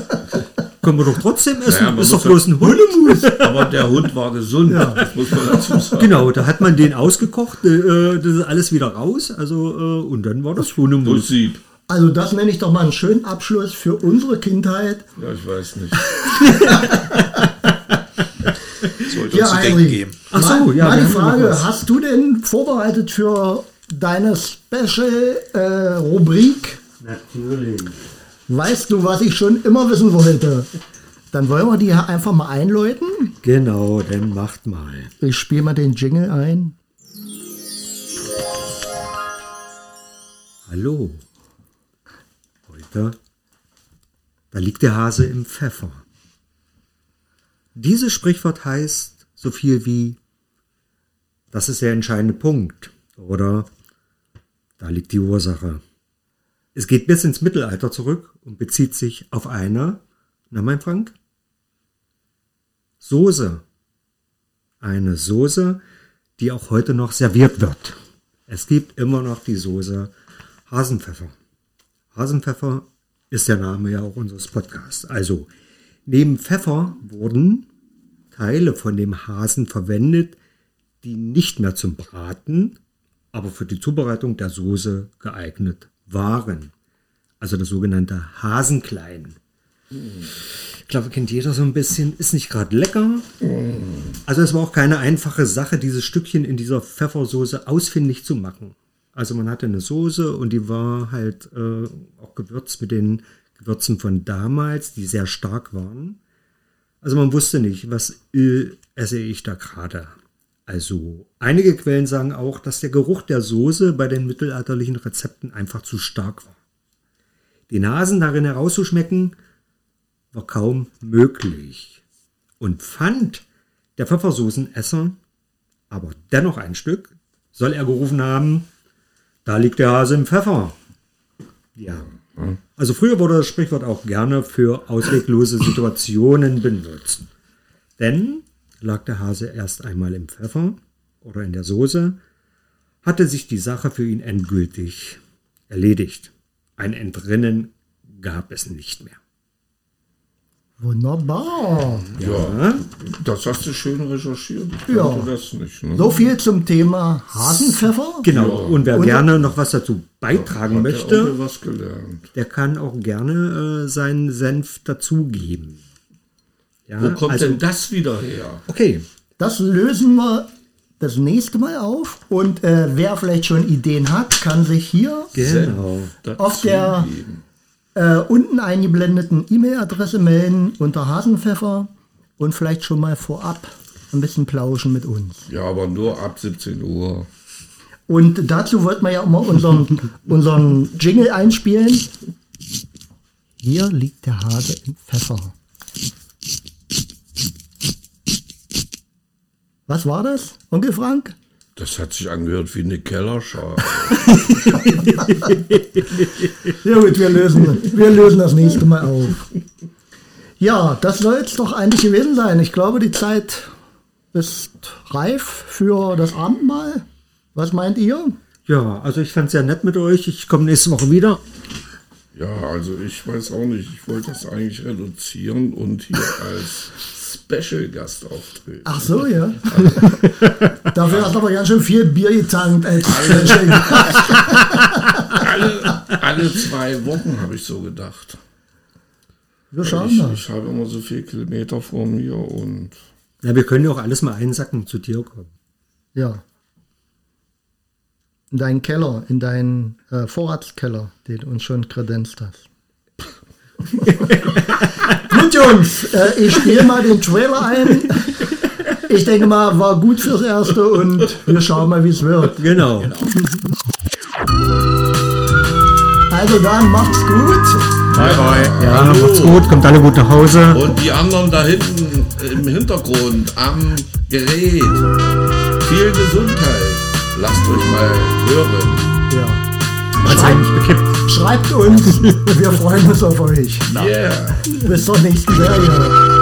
können wir doch trotzdem essen. Naja, ist doch bloß ein Hundemus. Aber der Hund war gesund, das muss man dazu sagen. Genau, da hat man den ausgekocht, äh, das ist alles wieder raus, also äh, und dann war das Hundemus. Prinzip. Also das nenne ich doch mal einen schönen Abschluss für unsere Kindheit. Ja, ich weiß nicht. Sollte Ja, uns zu denken Heinrich. geben. Ach so, ja, Mal die Frage, hast du denn vorbereitet für deine Special-Rubrik? Natürlich. weißt du, was ich schon immer wissen wollte? Dann wollen wir die einfach mal einläuten. Genau, dann macht mal. Ich spiele mal den Jingle ein. Hallo. Heute, da liegt der Hase im Pfeffer. Dieses Sprichwort heißt so viel wie, das ist der entscheidende Punkt. Oder da liegt die Ursache. Es geht bis ins Mittelalter zurück und bezieht sich auf eine, na mein Frank? Soße. Eine Soße, die auch heute noch serviert wird. Es gibt immer noch die Soße Hasenpfeffer. Hasenpfeffer ist der Name ja auch unseres Podcasts. Also, neben Pfeffer wurden Teile von dem Hasen verwendet, die nicht mehr zum Braten, aber für die Zubereitung der Soße geeignet waren. Also das sogenannte Hasenklein. Ich glaube, kennt jeder so ein bisschen. Ist nicht gerade lecker. Also es war auch keine einfache Sache, dieses Stückchen in dieser Pfeffersoße ausfindig zu machen. Also man hatte eine Soße und die war halt äh, auch gewürzt mit den Gewürzen von damals, die sehr stark waren. Also man wusste nicht, was äh, esse ich da gerade. Also einige Quellen sagen auch, dass der Geruch der Soße bei den mittelalterlichen Rezepten einfach zu stark war. Die Nasen darin herauszuschmecken, war kaum möglich. Und fand der Pfeffersoßenesser aber dennoch ein Stück, soll er gerufen haben, da liegt der Hase im Pfeffer. Ja. Also früher wurde das Sprichwort auch gerne für ausweglose Situationen benutzt. Denn lag der Hase erst einmal im Pfeffer oder in der Soße, hatte sich die Sache für ihn endgültig erledigt. Ein Entrinnen gab es nicht mehr. Wunderbar. Ja, das hast du schön recherchiert. Ich Ja. das nicht. Ne? So viel zum Thema Hasenpfeffer. Genau. Und wer Und- gerne noch was dazu beitragen Hat möchte, der Onkel was gelernt. der kann auch gerne äh, seinen Senf dazugeben. Ja, Wo kommt also, denn das wieder her? Okay, Das lösen wir das nächste Mal auf. Und äh, wer vielleicht schon Ideen hat, kann sich hier genau. auf der Dazugeben. Äh, unten eingeblendeten E-Mail-Adresse melden unter Hasenpfeffer und vielleicht schon mal vorab ein bisschen plauschen mit uns. Ja, aber nur ab 17 Uhr. Und dazu wollten wir ja immer unseren, unseren Jingle einspielen. Hier liegt der Hase im Pfeffer. Was war das, Onkel Frank? Das hat sich angehört wie eine Kellerschale. Ja gut, wir lösen, wir lösen das nächste Mal auf. Ja, das soll es doch eigentlich gewesen sein. Ich glaube, die Zeit ist reif für das Abendmahl. Was meint ihr? Ja, also ich fand es sehr nett mit euch. Ich komme nächste Woche wieder. Ja, also ich weiß auch nicht. Ich wollte das eigentlich reduzieren und hier als Special-Gast auftreten. Ach so, ja. Dafür hast du aber ganz schön viel Bier getankt. Als Alle, alle zwei Wochen habe ich so gedacht. wir schauen Ich, mal. ich habe immer so viele Kilometer vor mir und Ja, wir können ja auch alles mal einsacken und zu dir kommen. Ja. In deinen Keller, in deinen äh, Vorratskeller, den du uns schon kredenzt hast. gut, Jungs, äh, ich spiele mal den Trailer ein. Ich denke mal, war gut fürs Erste und wir schauen mal, wie es wird. Genau. Also dann, macht's gut. bye bye. Ja, macht's gut, kommt alle gut nach Hause. Und die anderen da hinten im Hintergrund am Gerät. Viel Gesundheit. Lasst euch mal hören. Ja. Hat's eigentlich bekippt. Schreibt uns, wir freuen uns auf euch. Yeah. Bis zur nächsten Serie.